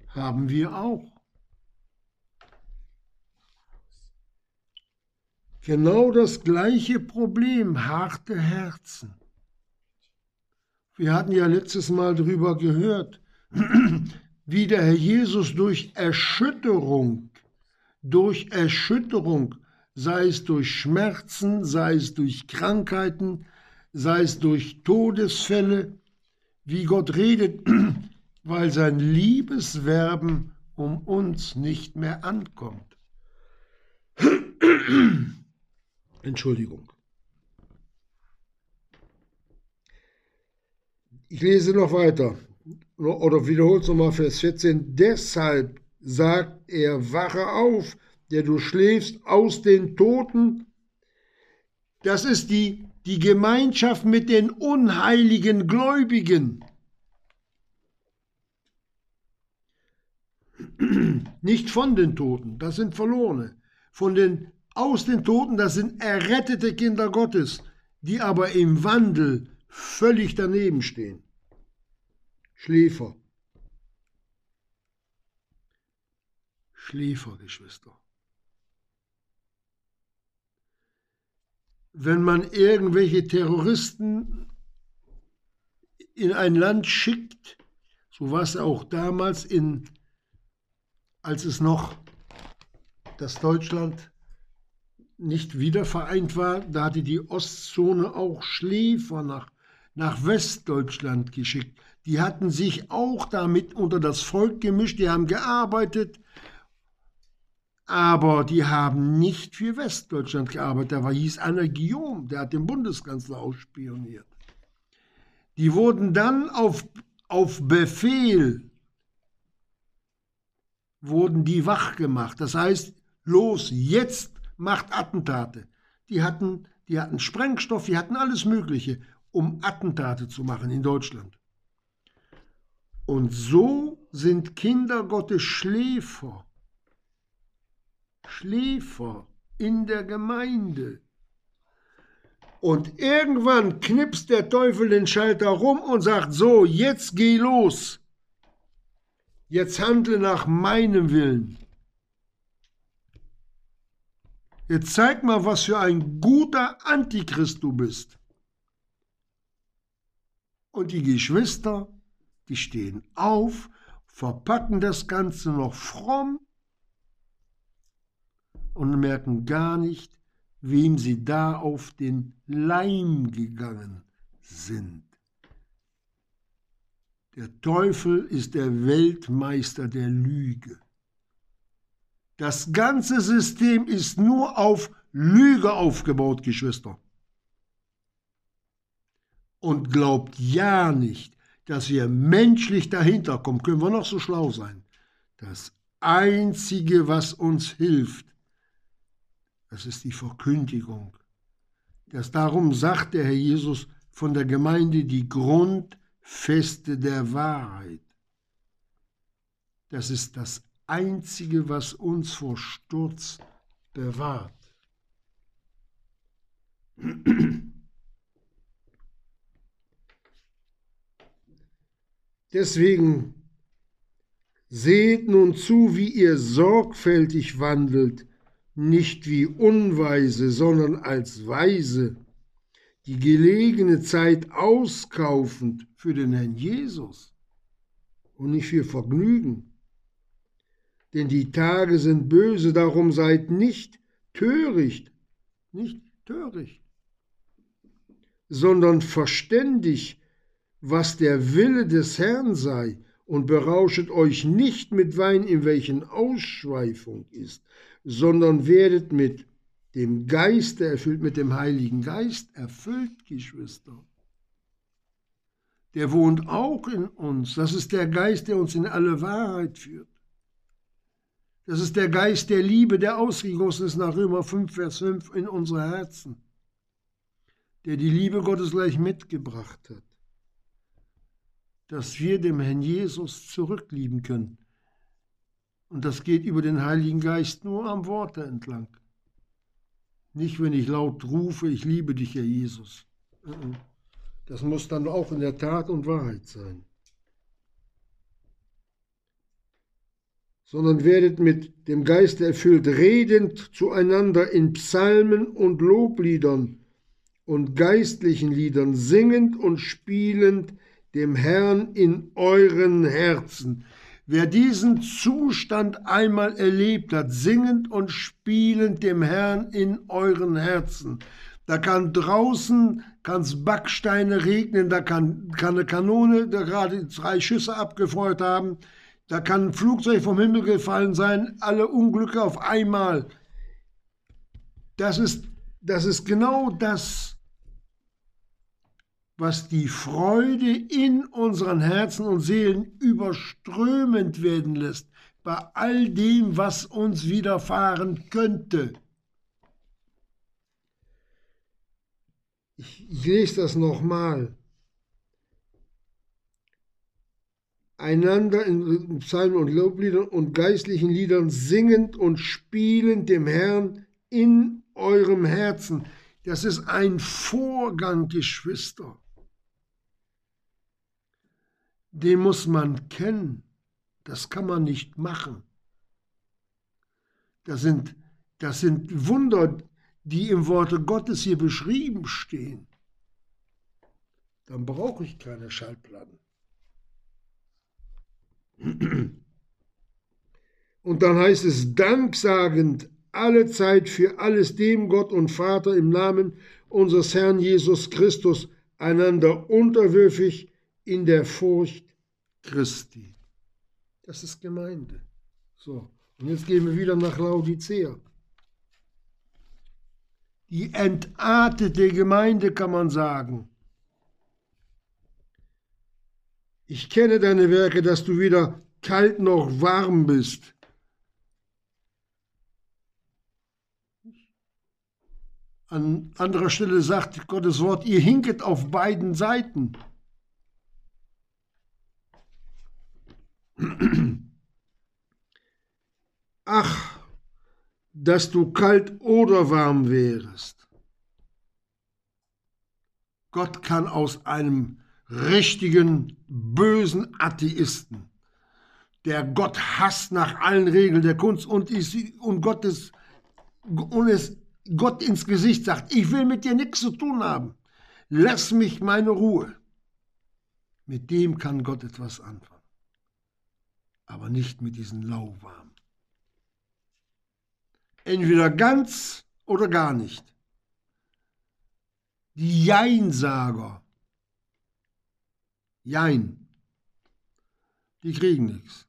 haben wir auch. Genau das gleiche Problem, harte Herzen. Wir hatten ja letztes Mal darüber gehört, wie der Herr Jesus durch Erschütterung, durch Erschütterung, sei es durch Schmerzen, sei es durch Krankheiten, sei es durch Todesfälle, wie Gott redet, weil sein Liebeswerben um uns nicht mehr ankommt. Entschuldigung. Ich lese noch weiter oder wiederholt es nochmal Vers 14. Deshalb sagt er, wache auf, der du schläfst aus den Toten. Das ist die, die Gemeinschaft mit den unheiligen Gläubigen. Nicht von den Toten, das sind Verlorene. Von den aus den Toten, das sind errettete Kinder Gottes, die aber im Wandel völlig daneben stehen. Schläfer. Schläfer, Wenn man irgendwelche Terroristen in ein Land schickt, so war es auch damals in, als es noch das Deutschland nicht wieder vereint war, da hatte die Ostzone auch Schläfer nach, nach Westdeutschland geschickt. Die hatten sich auch damit unter das Volk gemischt, die haben gearbeitet, aber die haben nicht für Westdeutschland gearbeitet. Da war, hieß Anna Guillaume, der hat den Bundeskanzler ausspioniert. Die wurden dann auf, auf Befehl, wurden die wach gemacht. Das heißt, los, jetzt macht Attentate. Die hatten, die hatten Sprengstoff, die hatten alles Mögliche, um Attentate zu machen in Deutschland. Und so sind Kinder Gottes Schläfer. Schläfer in der Gemeinde. Und irgendwann knipst der Teufel den Schalter rum und sagt, so, jetzt geh los. Jetzt handle nach meinem Willen. Jetzt zeig mal, was für ein guter Antichrist du bist. Und die Geschwister, die stehen auf, verpacken das Ganze noch fromm und merken gar nicht, wem sie da auf den Leim gegangen sind. Der Teufel ist der Weltmeister der Lüge. Das ganze System ist nur auf Lüge aufgebaut, Geschwister. Und glaubt ja nicht, dass wir menschlich dahinter kommen, können wir noch so schlau sein. Das Einzige, was uns hilft, das ist die Verkündigung. Das darum sagt der Herr Jesus von der Gemeinde die Grundfeste der Wahrheit. Das ist das Einzige, was uns vor Sturz bewahrt. Deswegen seht nun zu, wie ihr sorgfältig wandelt, nicht wie Unweise, sondern als Weise, die gelegene Zeit auskaufend für den Herrn Jesus und nicht für Vergnügen. Denn die Tage sind böse, darum seid nicht töricht, nicht töricht, sondern verständig, was der Wille des Herrn sei, und berauschet euch nicht mit Wein, in welchen Ausschweifung ist, sondern werdet mit dem Geiste erfüllt, mit dem Heiligen Geist erfüllt, Geschwister. Der wohnt auch in uns. Das ist der Geist, der uns in alle Wahrheit führt. Das ist der Geist der Liebe, der ausgegossen ist nach Römer 5, Vers 5 in unsere Herzen, der die Liebe Gottes gleich mitgebracht hat, dass wir dem Herrn Jesus zurücklieben können. Und das geht über den Heiligen Geist nur am Worte entlang. Nicht, wenn ich laut rufe, ich liebe dich, Herr Jesus. Mhm. Das muss dann auch in der Tat und Wahrheit sein. Sondern werdet mit dem Geist erfüllt, redend zueinander in Psalmen und Lobliedern und geistlichen Liedern, singend und spielend dem Herrn in euren Herzen. Wer diesen Zustand einmal erlebt hat, singend und spielend dem Herrn in euren Herzen, da kann draußen kann's Backsteine regnen, da kann, kann eine Kanone da gerade drei Schüsse abgefeuert haben, da kann ein Flugzeug vom Himmel gefallen sein, alle Unglücke auf einmal. Das ist, das ist genau das, was die Freude in unseren Herzen und Seelen überströmend werden lässt, bei all dem, was uns widerfahren könnte. Ich, lese das nochmal. Einander in Psalmen und Lobliedern und geistlichen Liedern singend und spielend dem Herrn in eurem Herzen. Das ist ein Vorgang, Geschwister. Den muss man kennen. Das kann man nicht machen. Das sind, das sind Wunder, die im Worte Gottes hier beschrieben stehen, dann brauche ich keine Schallplatten. Und dann heißt es danksagend alle Zeit für alles dem Gott und Vater im Namen unseres Herrn Jesus Christus einander unterwürfig in der Furcht Christi. Das ist Gemeinde. So, und jetzt gehen wir wieder nach Laodicea die entartete Gemeinde, kann man sagen. Ich kenne deine Werke, dass du weder kalt noch warm bist. An anderer Stelle sagt Gottes Wort, ihr hinket auf beiden Seiten. Ach, dass du kalt oder warm wärest. Gott kann aus einem richtigen, bösen Atheisten, der Gott hasst nach allen Regeln der Kunst und, ist, und, Gottes, und es Gott ins Gesicht sagt, ich will mit dir nichts zu tun haben, lass mich meine Ruhe. Mit dem kann Gott etwas anfangen, aber nicht mit diesen lauwarmen. Entweder ganz oder gar nicht. Die Jeinsager. Jein. Die kriegen nichts.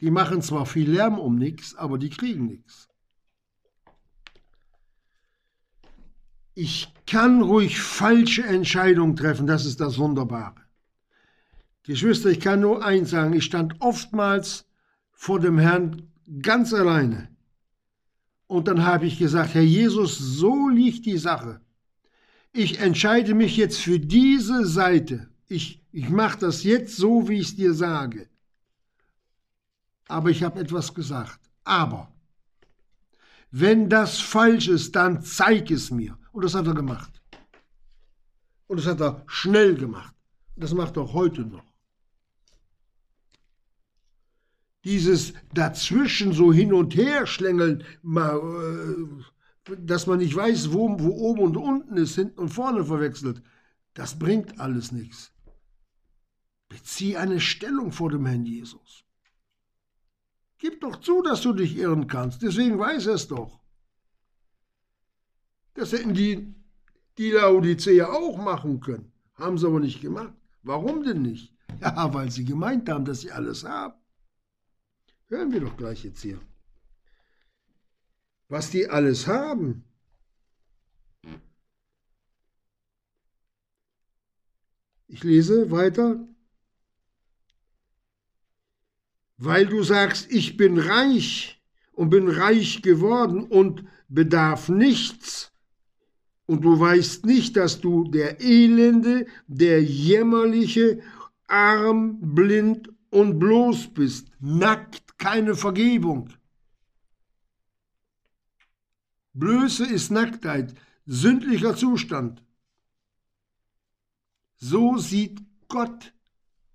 Die machen zwar viel Lärm um nichts, aber die kriegen nichts. Ich kann ruhig falsche Entscheidungen treffen, das ist das Wunderbare. Geschwister, ich kann nur eins sagen, ich stand oftmals vor dem Herrn ganz alleine und dann habe ich gesagt, Herr Jesus, so liegt die Sache. Ich entscheide mich jetzt für diese Seite. Ich, ich mache das jetzt so, wie ich es dir sage. Aber ich habe etwas gesagt. Aber, wenn das falsch ist, dann zeig es mir. Und das hat er gemacht. Und das hat er schnell gemacht. Das macht er heute noch. Dieses dazwischen so hin und her schlängeln, mal, äh, dass man nicht weiß, wo, wo oben und unten ist, hinten und vorne verwechselt, das bringt alles nichts. Bezieh eine Stellung vor dem Herrn Jesus. Gib doch zu, dass du dich irren kannst, deswegen weiß er es doch. Das hätten die, die Laodicea auch machen können, haben sie aber nicht gemacht. Warum denn nicht? Ja, weil sie gemeint haben, dass sie alles haben. Hören wir doch gleich jetzt hier. Was die alles haben. Ich lese weiter. Weil du sagst, ich bin reich und bin reich geworden und bedarf nichts, und du weißt nicht, dass du der Elende, der Jämmerliche, arm, blind und bloß bist, nackt keine Vergebung. Blöße ist Nacktheit, sündlicher Zustand. So sieht Gott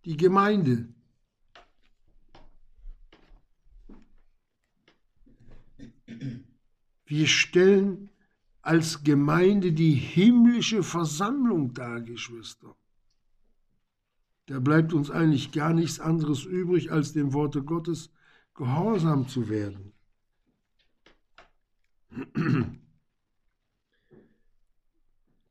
die Gemeinde. Wir stellen als Gemeinde die himmlische Versammlung dar, Geschwister. Da bleibt uns eigentlich gar nichts anderes übrig, als dem Worte Gottes gehorsam zu werden.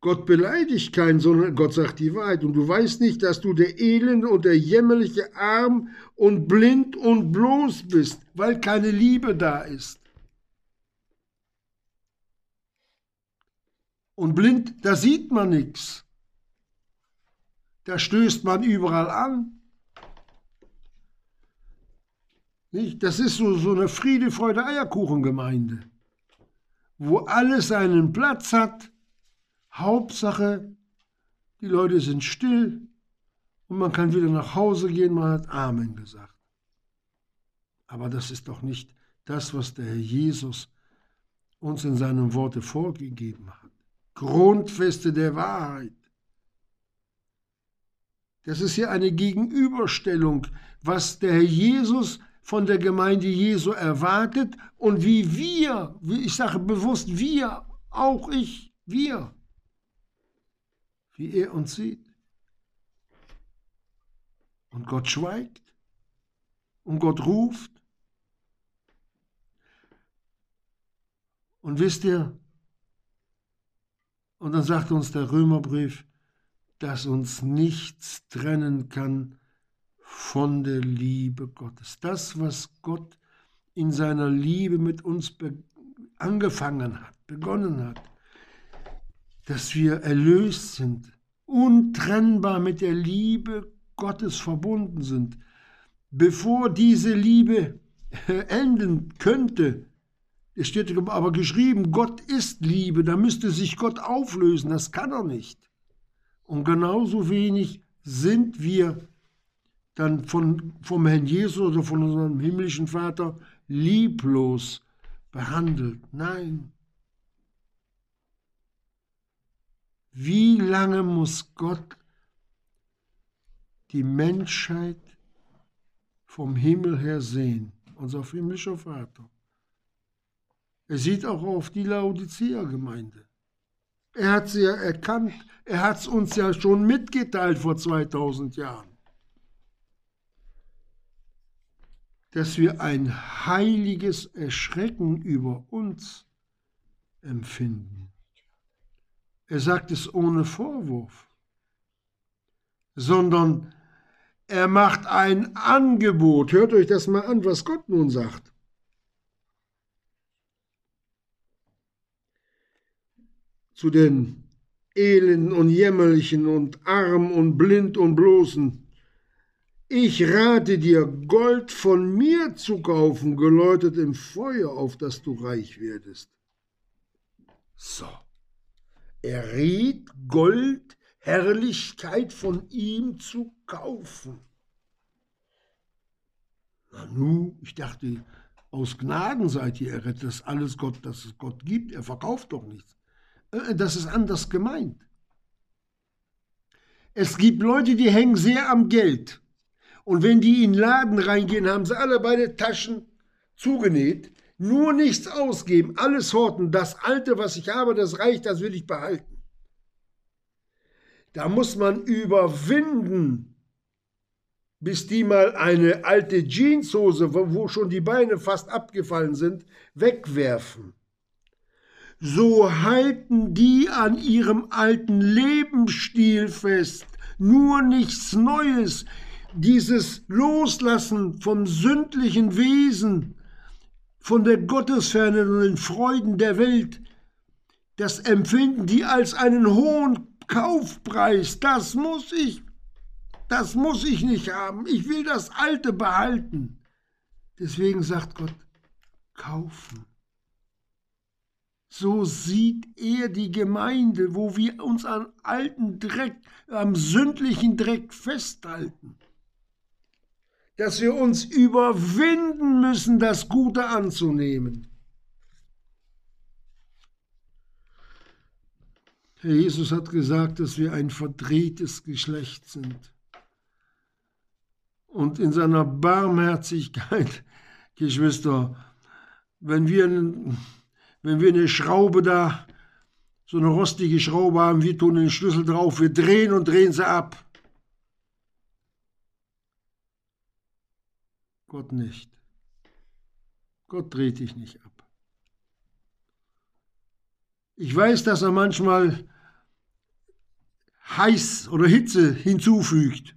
Gott beleidigt keinen, sondern Gott sagt die Wahrheit. Und du weißt nicht, dass du der elende und der jämmerliche, arm und blind und bloß bist, weil keine Liebe da ist. Und blind, da sieht man nichts. Da stößt man überall an. Nicht? Das ist so, so eine Friede, Freude, Eierkuchengemeinde, wo alles seinen Platz hat Hauptsache, die Leute sind still und man kann wieder nach Hause gehen, man hat Amen gesagt. Aber das ist doch nicht das, was der Herr Jesus uns in seinem Worte vorgegeben hat. Grundfeste der Wahrheit. Das ist hier eine Gegenüberstellung, was der Herr Jesus von der Gemeinde Jesu erwartet und wie wir, ich sage bewusst wir, auch ich, wir, wie er uns sieht. Und Gott schweigt und Gott ruft. Und wisst ihr, und dann sagt uns der Römerbrief, dass uns nichts trennen kann von der Liebe Gottes. Das, was Gott in seiner Liebe mit uns angefangen hat, begonnen hat, dass wir erlöst sind, untrennbar mit der Liebe Gottes verbunden sind. Bevor diese Liebe enden könnte, es steht aber geschrieben, Gott ist Liebe, da müsste sich Gott auflösen, das kann er nicht. Und genauso wenig sind wir dann von, vom Herrn Jesus oder von unserem himmlischen Vater lieblos behandelt. Nein, Wie lange muss Gott die Menschheit vom Himmel her sehen, unser himmlischer Vater? Er sieht auch auf die Laodicea-Gemeinde. Er hat sie ja erkannt, er hat es uns ja schon mitgeteilt vor 2000 Jahren, dass wir ein heiliges Erschrecken über uns empfinden. Er sagt es ohne Vorwurf, sondern er macht ein Angebot. Hört euch das mal an, was Gott nun sagt. Zu den Elenden und Jämmerlichen und Arm und Blind und Bloßen. Ich rate dir, Gold von mir zu kaufen, geläutet im Feuer, auf das du reich werdest. So. Er riet, Gold, Herrlichkeit von ihm zu kaufen. Na nu, ich dachte, aus Gnaden seid ihr errettet, dass alles Gott, dass es Gott gibt. Er verkauft doch nichts. Äh, das ist anders gemeint. Es gibt Leute, die hängen sehr am Geld. Und wenn die in den Laden reingehen, haben sie alle beide Taschen zugenäht. Nur nichts ausgeben, alles horten. Das Alte, was ich habe, das reicht, das will ich behalten. Da muss man überwinden, bis die mal eine alte Jeanshose, wo schon die Beine fast abgefallen sind, wegwerfen. So halten die an ihrem alten Lebensstil fest, nur nichts Neues, dieses Loslassen vom sündlichen Wesen, von der Gottesferne und den Freuden der Welt, das empfinden die als einen hohen Kaufpreis. Das muss ich, das muss ich nicht haben. Ich will das Alte behalten. Deswegen sagt Gott, kaufen. So sieht er die Gemeinde, wo wir uns an alten Dreck, am sündlichen Dreck festhalten dass wir uns überwinden müssen, das Gute anzunehmen. Herr Jesus hat gesagt, dass wir ein verdrehtes Geschlecht sind. Und in seiner Barmherzigkeit, Geschwister, wenn wir wenn wir eine Schraube da, so eine rostige Schraube haben, wir tun den Schlüssel drauf, wir drehen und drehen sie ab. Gott nicht. Gott dreht dich nicht ab. Ich weiß, dass er manchmal heiß oder Hitze hinzufügt,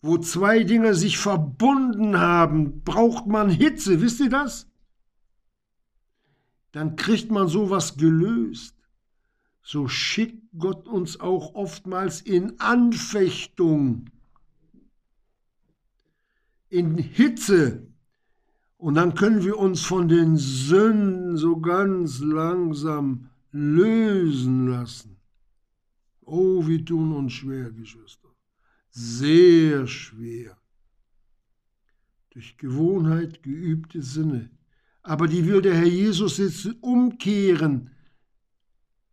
wo zwei Dinge sich verbunden haben, braucht man Hitze, wisst ihr das? Dann kriegt man sowas gelöst. So schickt Gott uns auch oftmals in Anfechtung in Hitze. Und dann können wir uns von den Sünden so ganz langsam lösen lassen. Oh, wir tun uns schwer, Geschwister. Sehr schwer. Durch Gewohnheit geübte Sinne. Aber die will der Herr Jesus jetzt umkehren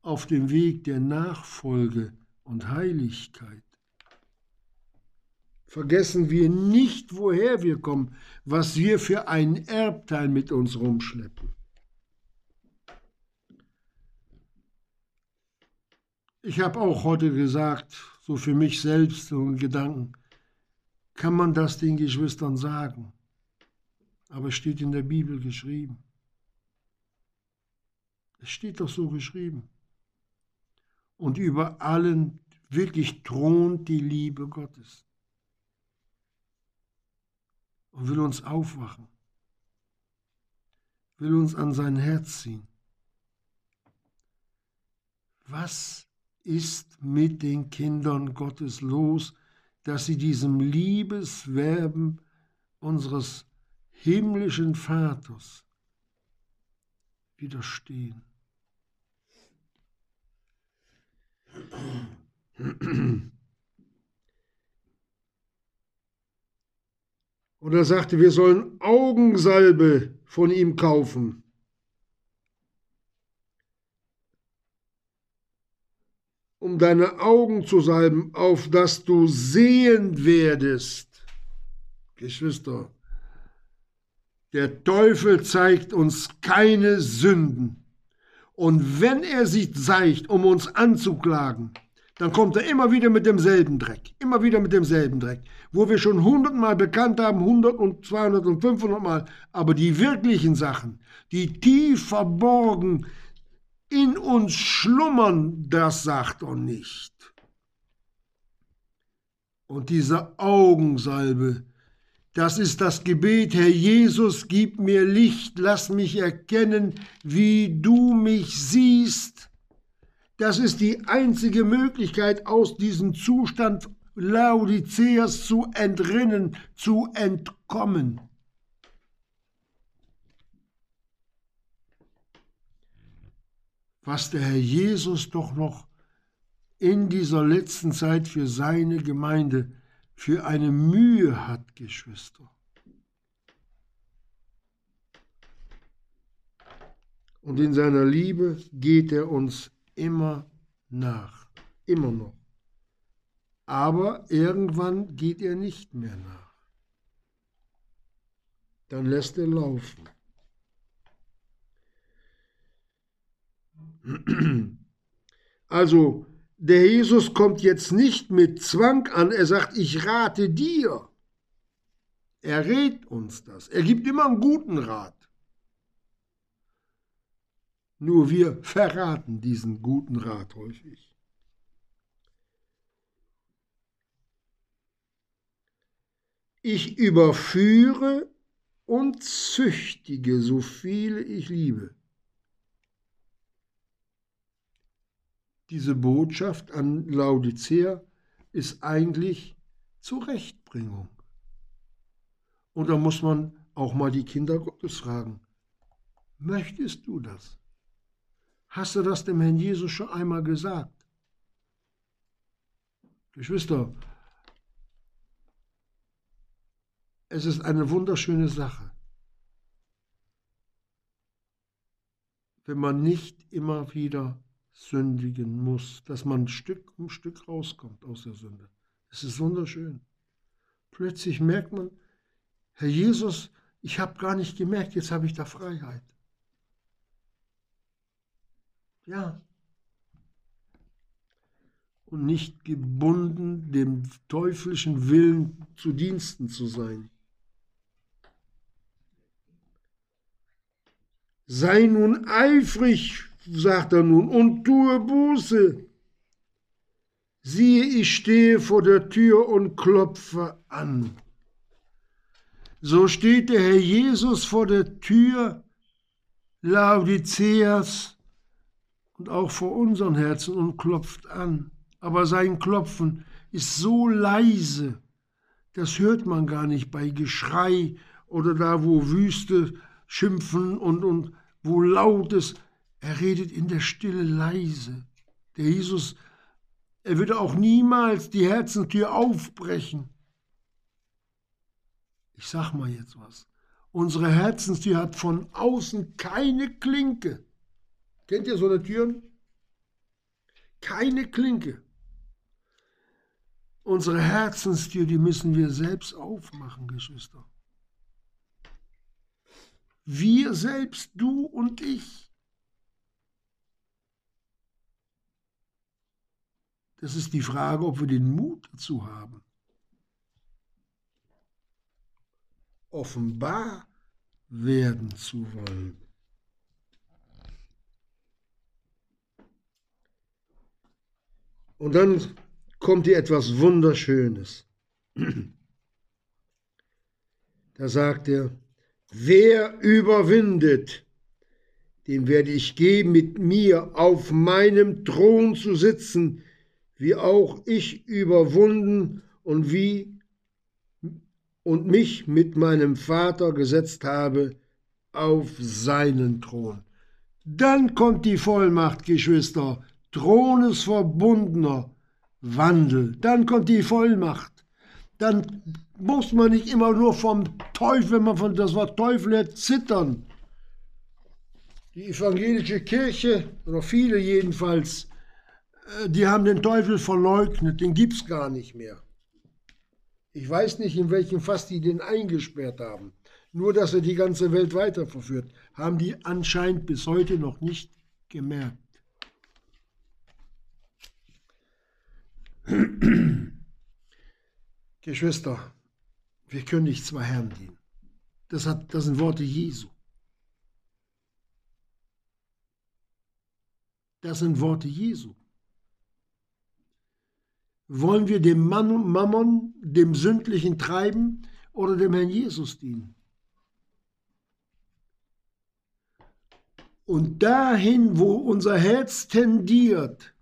auf dem Weg der Nachfolge und Heiligkeit vergessen wir nicht, woher wir kommen, was wir für ein Erbteil mit uns rumschleppen. Ich habe auch heute gesagt, so für mich selbst so einen Gedanken, kann man das den Geschwistern sagen? Aber es steht in der Bibel geschrieben. Es steht doch so geschrieben. Und über allen wirklich thront die Liebe Gottes und will uns aufwachen, will uns an sein Herz ziehen. Was ist mit den Kindern Gottes los, dass sie diesem Liebeswerben unseres himmlischen Vaters widerstehen? Und er sagte, wir sollen Augensalbe von ihm kaufen. um deine Augen zu salben, auf dass du sehend werdest. Geschwister, der Teufel zeigt uns keine Sünden. Und wenn er sie zeigt, um uns anzuklagen, dann kommt er immer wieder mit demselben Dreck, immer wieder mit demselben Dreck, wo wir schon hundertmal bekannt haben, hundert und zweihundert und fünfhundert Mal, aber die wirklichen Sachen, die tief verborgen in uns schlummern, das sagt er nicht. Und diese Augensalbe, das ist das Gebet, Herr Jesus, gib mir Licht, lass mich erkennen, wie du mich siehst das ist die einzige Möglichkeit, aus diesem Zustand Laodiceas zu entrinnen, zu entkommen. Was der Herr Jesus doch noch in dieser letzten Zeit für seine Gemeinde für eine Mühe hat, Geschwister. Und in seiner Liebe geht er uns immer nach, immer noch. Aber irgendwann geht er nicht mehr nach. Dann lässt er laufen. Also, der Jesus kommt jetzt nicht mit Zwang an, er sagt, ich rate dir. Er rät uns das. Er gibt immer einen guten Rat. Nur wir verraten diesen guten Rat häufig. Ich überführe und züchtige so viele ich liebe. Diese Botschaft an Laodicea ist eigentlich Zurechtbringung. Und da muss man auch mal die Kinder Gottes fragen, möchtest du das? Hast du das dem Herrn Jesus schon einmal gesagt? Geschwister, es ist eine wunderschöne Sache, wenn man nicht immer wieder sündigen muss, dass man Stück um Stück rauskommt aus der Sünde. Es ist wunderschön. Plötzlich merkt man, Herr Jesus, ich habe gar nicht gemerkt, jetzt habe ich da Freiheit. Ja. Und nicht gebunden, dem teuflischen Willen zu Diensten zu sein. Sei nun eifrig, sagt er nun, und tue Buße. Siehe, ich stehe vor der Tür und klopfe an. So steht der Herr Jesus vor der Tür Laodiceas und auch vor unseren Herzen und klopft an. Aber sein Klopfen ist so leise, das hört man gar nicht bei Geschrei oder da, wo Wüste schimpfen und, und wo laut ist. Er redet in der Stille leise. Der Jesus, er würde auch niemals die Herzenstür aufbrechen. Ich sag mal jetzt was. Unsere Herzenstür hat von außen keine Klinke. Kennt ihr so eine Türen? Keine Klinke. Unsere Herzenstür, die müssen wir selbst aufmachen, Geschwister. Wir selbst, du und ich. Das ist die Frage, ob wir den Mut dazu haben. Offenbar werden zu wollen. Und dann kommt hier etwas Wunderschönes. Da sagt er, wer überwindet, dem werde ich geben, mit mir auf meinem Thron zu sitzen, wie auch ich überwunden und wie und mich mit meinem Vater gesetzt habe auf seinen Thron. Dann kommt die Vollmacht, Geschwister, thronesverbundener Wandel. Dann kommt die Vollmacht. Dann muss man nicht immer nur vom Teufel, wenn man von das Wort Teufel hört, zittern. Die evangelische Kirche, oder viele jedenfalls, äh, die haben den Teufel verleugnet, den gibt es gar nicht mehr. Ich weiß nicht, in welchem Fass die den eingesperrt haben. Nur, dass er die ganze Welt weiterverführt, haben die anscheinend bis heute noch nicht gemerkt. Geschwister, wir können nicht zwei Herren dienen. Das, hat, das sind Worte Jesu. Das sind Worte Jesu. Wollen wir dem Mammon, dem sündlichen Treiben oder dem Herrn Jesus dienen? Und dahin, wo unser Herz tendiert,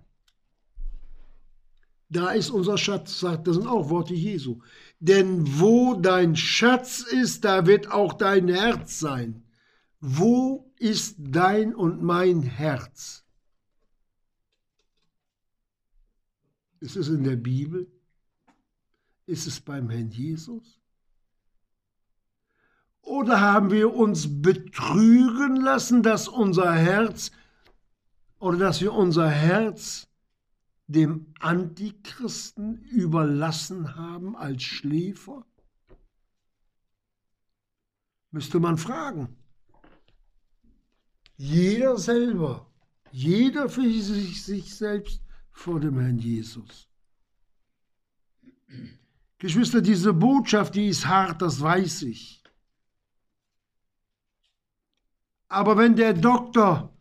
da ist unser Schatz, das sind auch Worte Jesu. Denn wo dein Schatz ist, da wird auch dein Herz sein. Wo ist dein und mein Herz? Ist es in der Bibel? Ist es beim Herrn Jesus? Oder haben wir uns betrügen lassen, dass unser Herz oder dass wir unser Herz dem Antichristen überlassen haben als Schläfer? Müsste man fragen. Jeder selber, jeder für sich, sich selbst vor dem Herrn Jesus. Geschwister, diese Botschaft, die ist hart, das weiß ich. Aber wenn der Doktor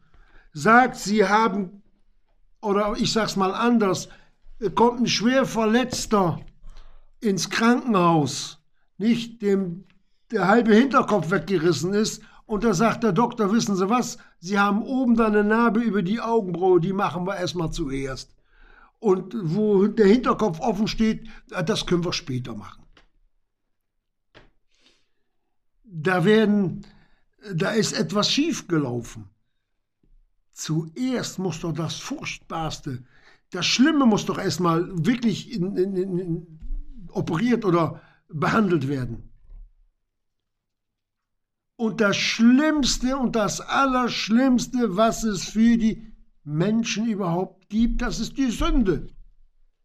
sagt, Sie haben oder ich sag's mal anders, kommt ein schwer Verletzter ins Krankenhaus, nicht dem der halbe Hinterkopf weggerissen ist, und da sagt der Doktor, wissen Sie was, Sie haben oben da eine Narbe über die Augenbraue, die machen wir erstmal zuerst. Und wo der Hinterkopf offen steht, das können wir später machen. Da werden, da ist etwas schiefgelaufen. Zuerst muss doch das Furchtbarste, das Schlimme muss doch erstmal wirklich in, in, in, operiert oder behandelt werden. Und das Schlimmste und das Allerschlimmste, was es für die Menschen überhaupt gibt, das ist die Sünde.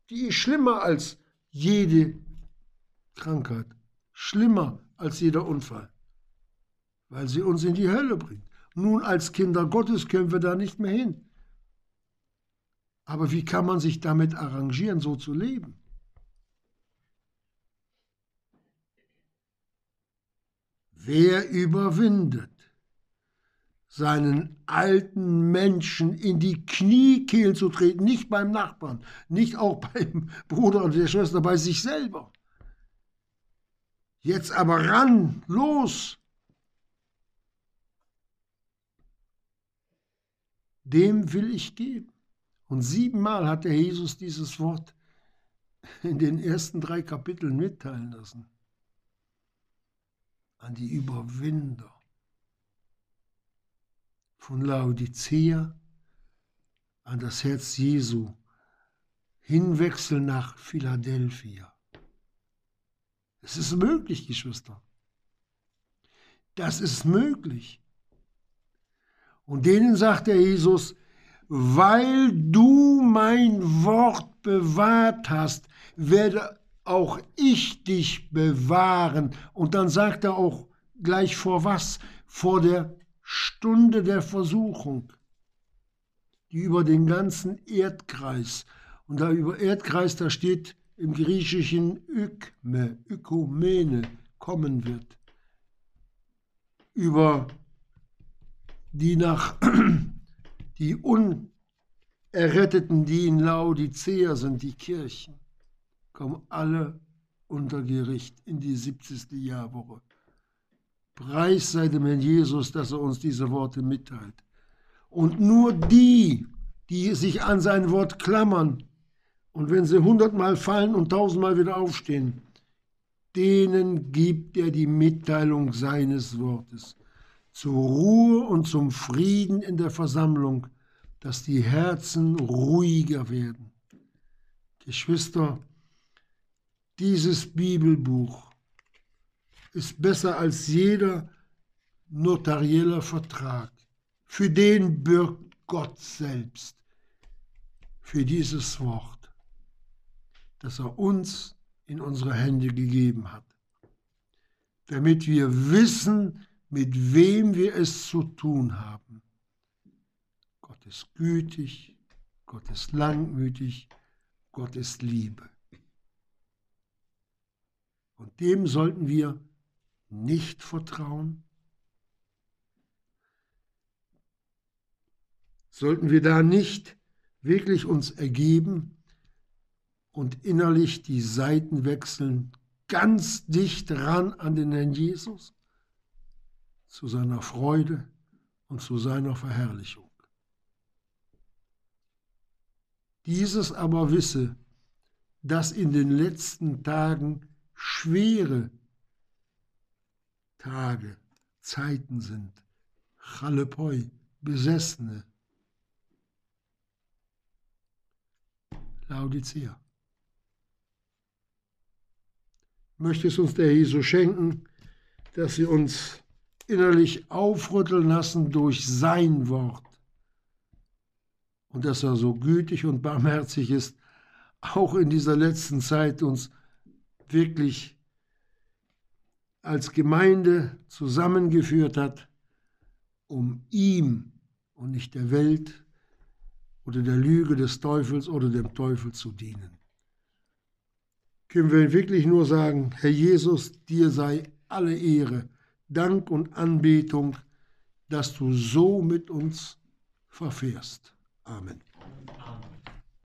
Die ist schlimmer als jede Krankheit, schlimmer als jeder Unfall, weil sie uns in die Hölle bringt. Nun als Kinder Gottes können wir da nicht mehr hin. Aber wie kann man sich damit arrangieren, so zu leben? Wer überwindet, seinen alten Menschen in die Kniekehlen zu treten, nicht beim Nachbarn, nicht auch beim Bruder und der Schwester, bei sich selber. Jetzt aber ran, los! Dem will ich geben. Und siebenmal hat der Jesus dieses Wort in den ersten drei Kapiteln mitteilen lassen. An die Überwinder von Laodicea an das Herz Jesu hinwechseln nach Philadelphia. Es ist möglich, Geschwister. Das ist möglich. Und denen sagt der Jesus, weil du mein Wort bewahrt hast, werde auch ich dich bewahren. Und dann sagt er auch gleich vor was? Vor der Stunde der Versuchung, die über den ganzen Erdkreis, und da über Erdkreis, da steht im Griechischen Ykme, Ökumene, kommen wird. Über die nach die Unerretteten, die in Laodicea sind, die Kirchen, kommen alle unter Gericht in die 70. Jahrwoche. Preis sei dem Herrn Jesus, dass er uns diese Worte mitteilt. Und nur die, die sich an sein Wort klammern, und wenn sie hundertmal fallen und tausendmal wieder aufstehen, denen gibt er die Mitteilung seines Wortes zur Ruhe und zum Frieden in der Versammlung, dass die Herzen ruhiger werden. Geschwister, dieses Bibelbuch ist besser als jeder notarieller Vertrag. Für den bürgt Gott selbst, für dieses Wort, das er uns in unsere Hände gegeben hat, damit wir wissen, mit wem wir es zu tun haben. Gott ist gütig, Gott ist langmütig, Gott ist Liebe. Und dem sollten wir nicht vertrauen? Sollten wir da nicht wirklich uns ergeben und innerlich die Seiten wechseln, ganz dicht ran an den Herrn Jesus? Zu seiner Freude und zu seiner Verherrlichung. Dieses aber wisse, dass in den letzten Tagen schwere Tage, Zeiten sind, Chalepoi, Besessene, Laodicea. Möchte es uns der Jesus schenken, dass sie uns innerlich aufrütteln lassen durch sein Wort. Und dass er so gütig und barmherzig ist, auch in dieser letzten Zeit uns wirklich als Gemeinde zusammengeführt hat, um ihm und nicht der Welt oder der Lüge des Teufels oder dem Teufel zu dienen. Können wir wirklich nur sagen, Herr Jesus, dir sei alle Ehre Dank und Anbetung, dass du so mit uns verfährst. Amen.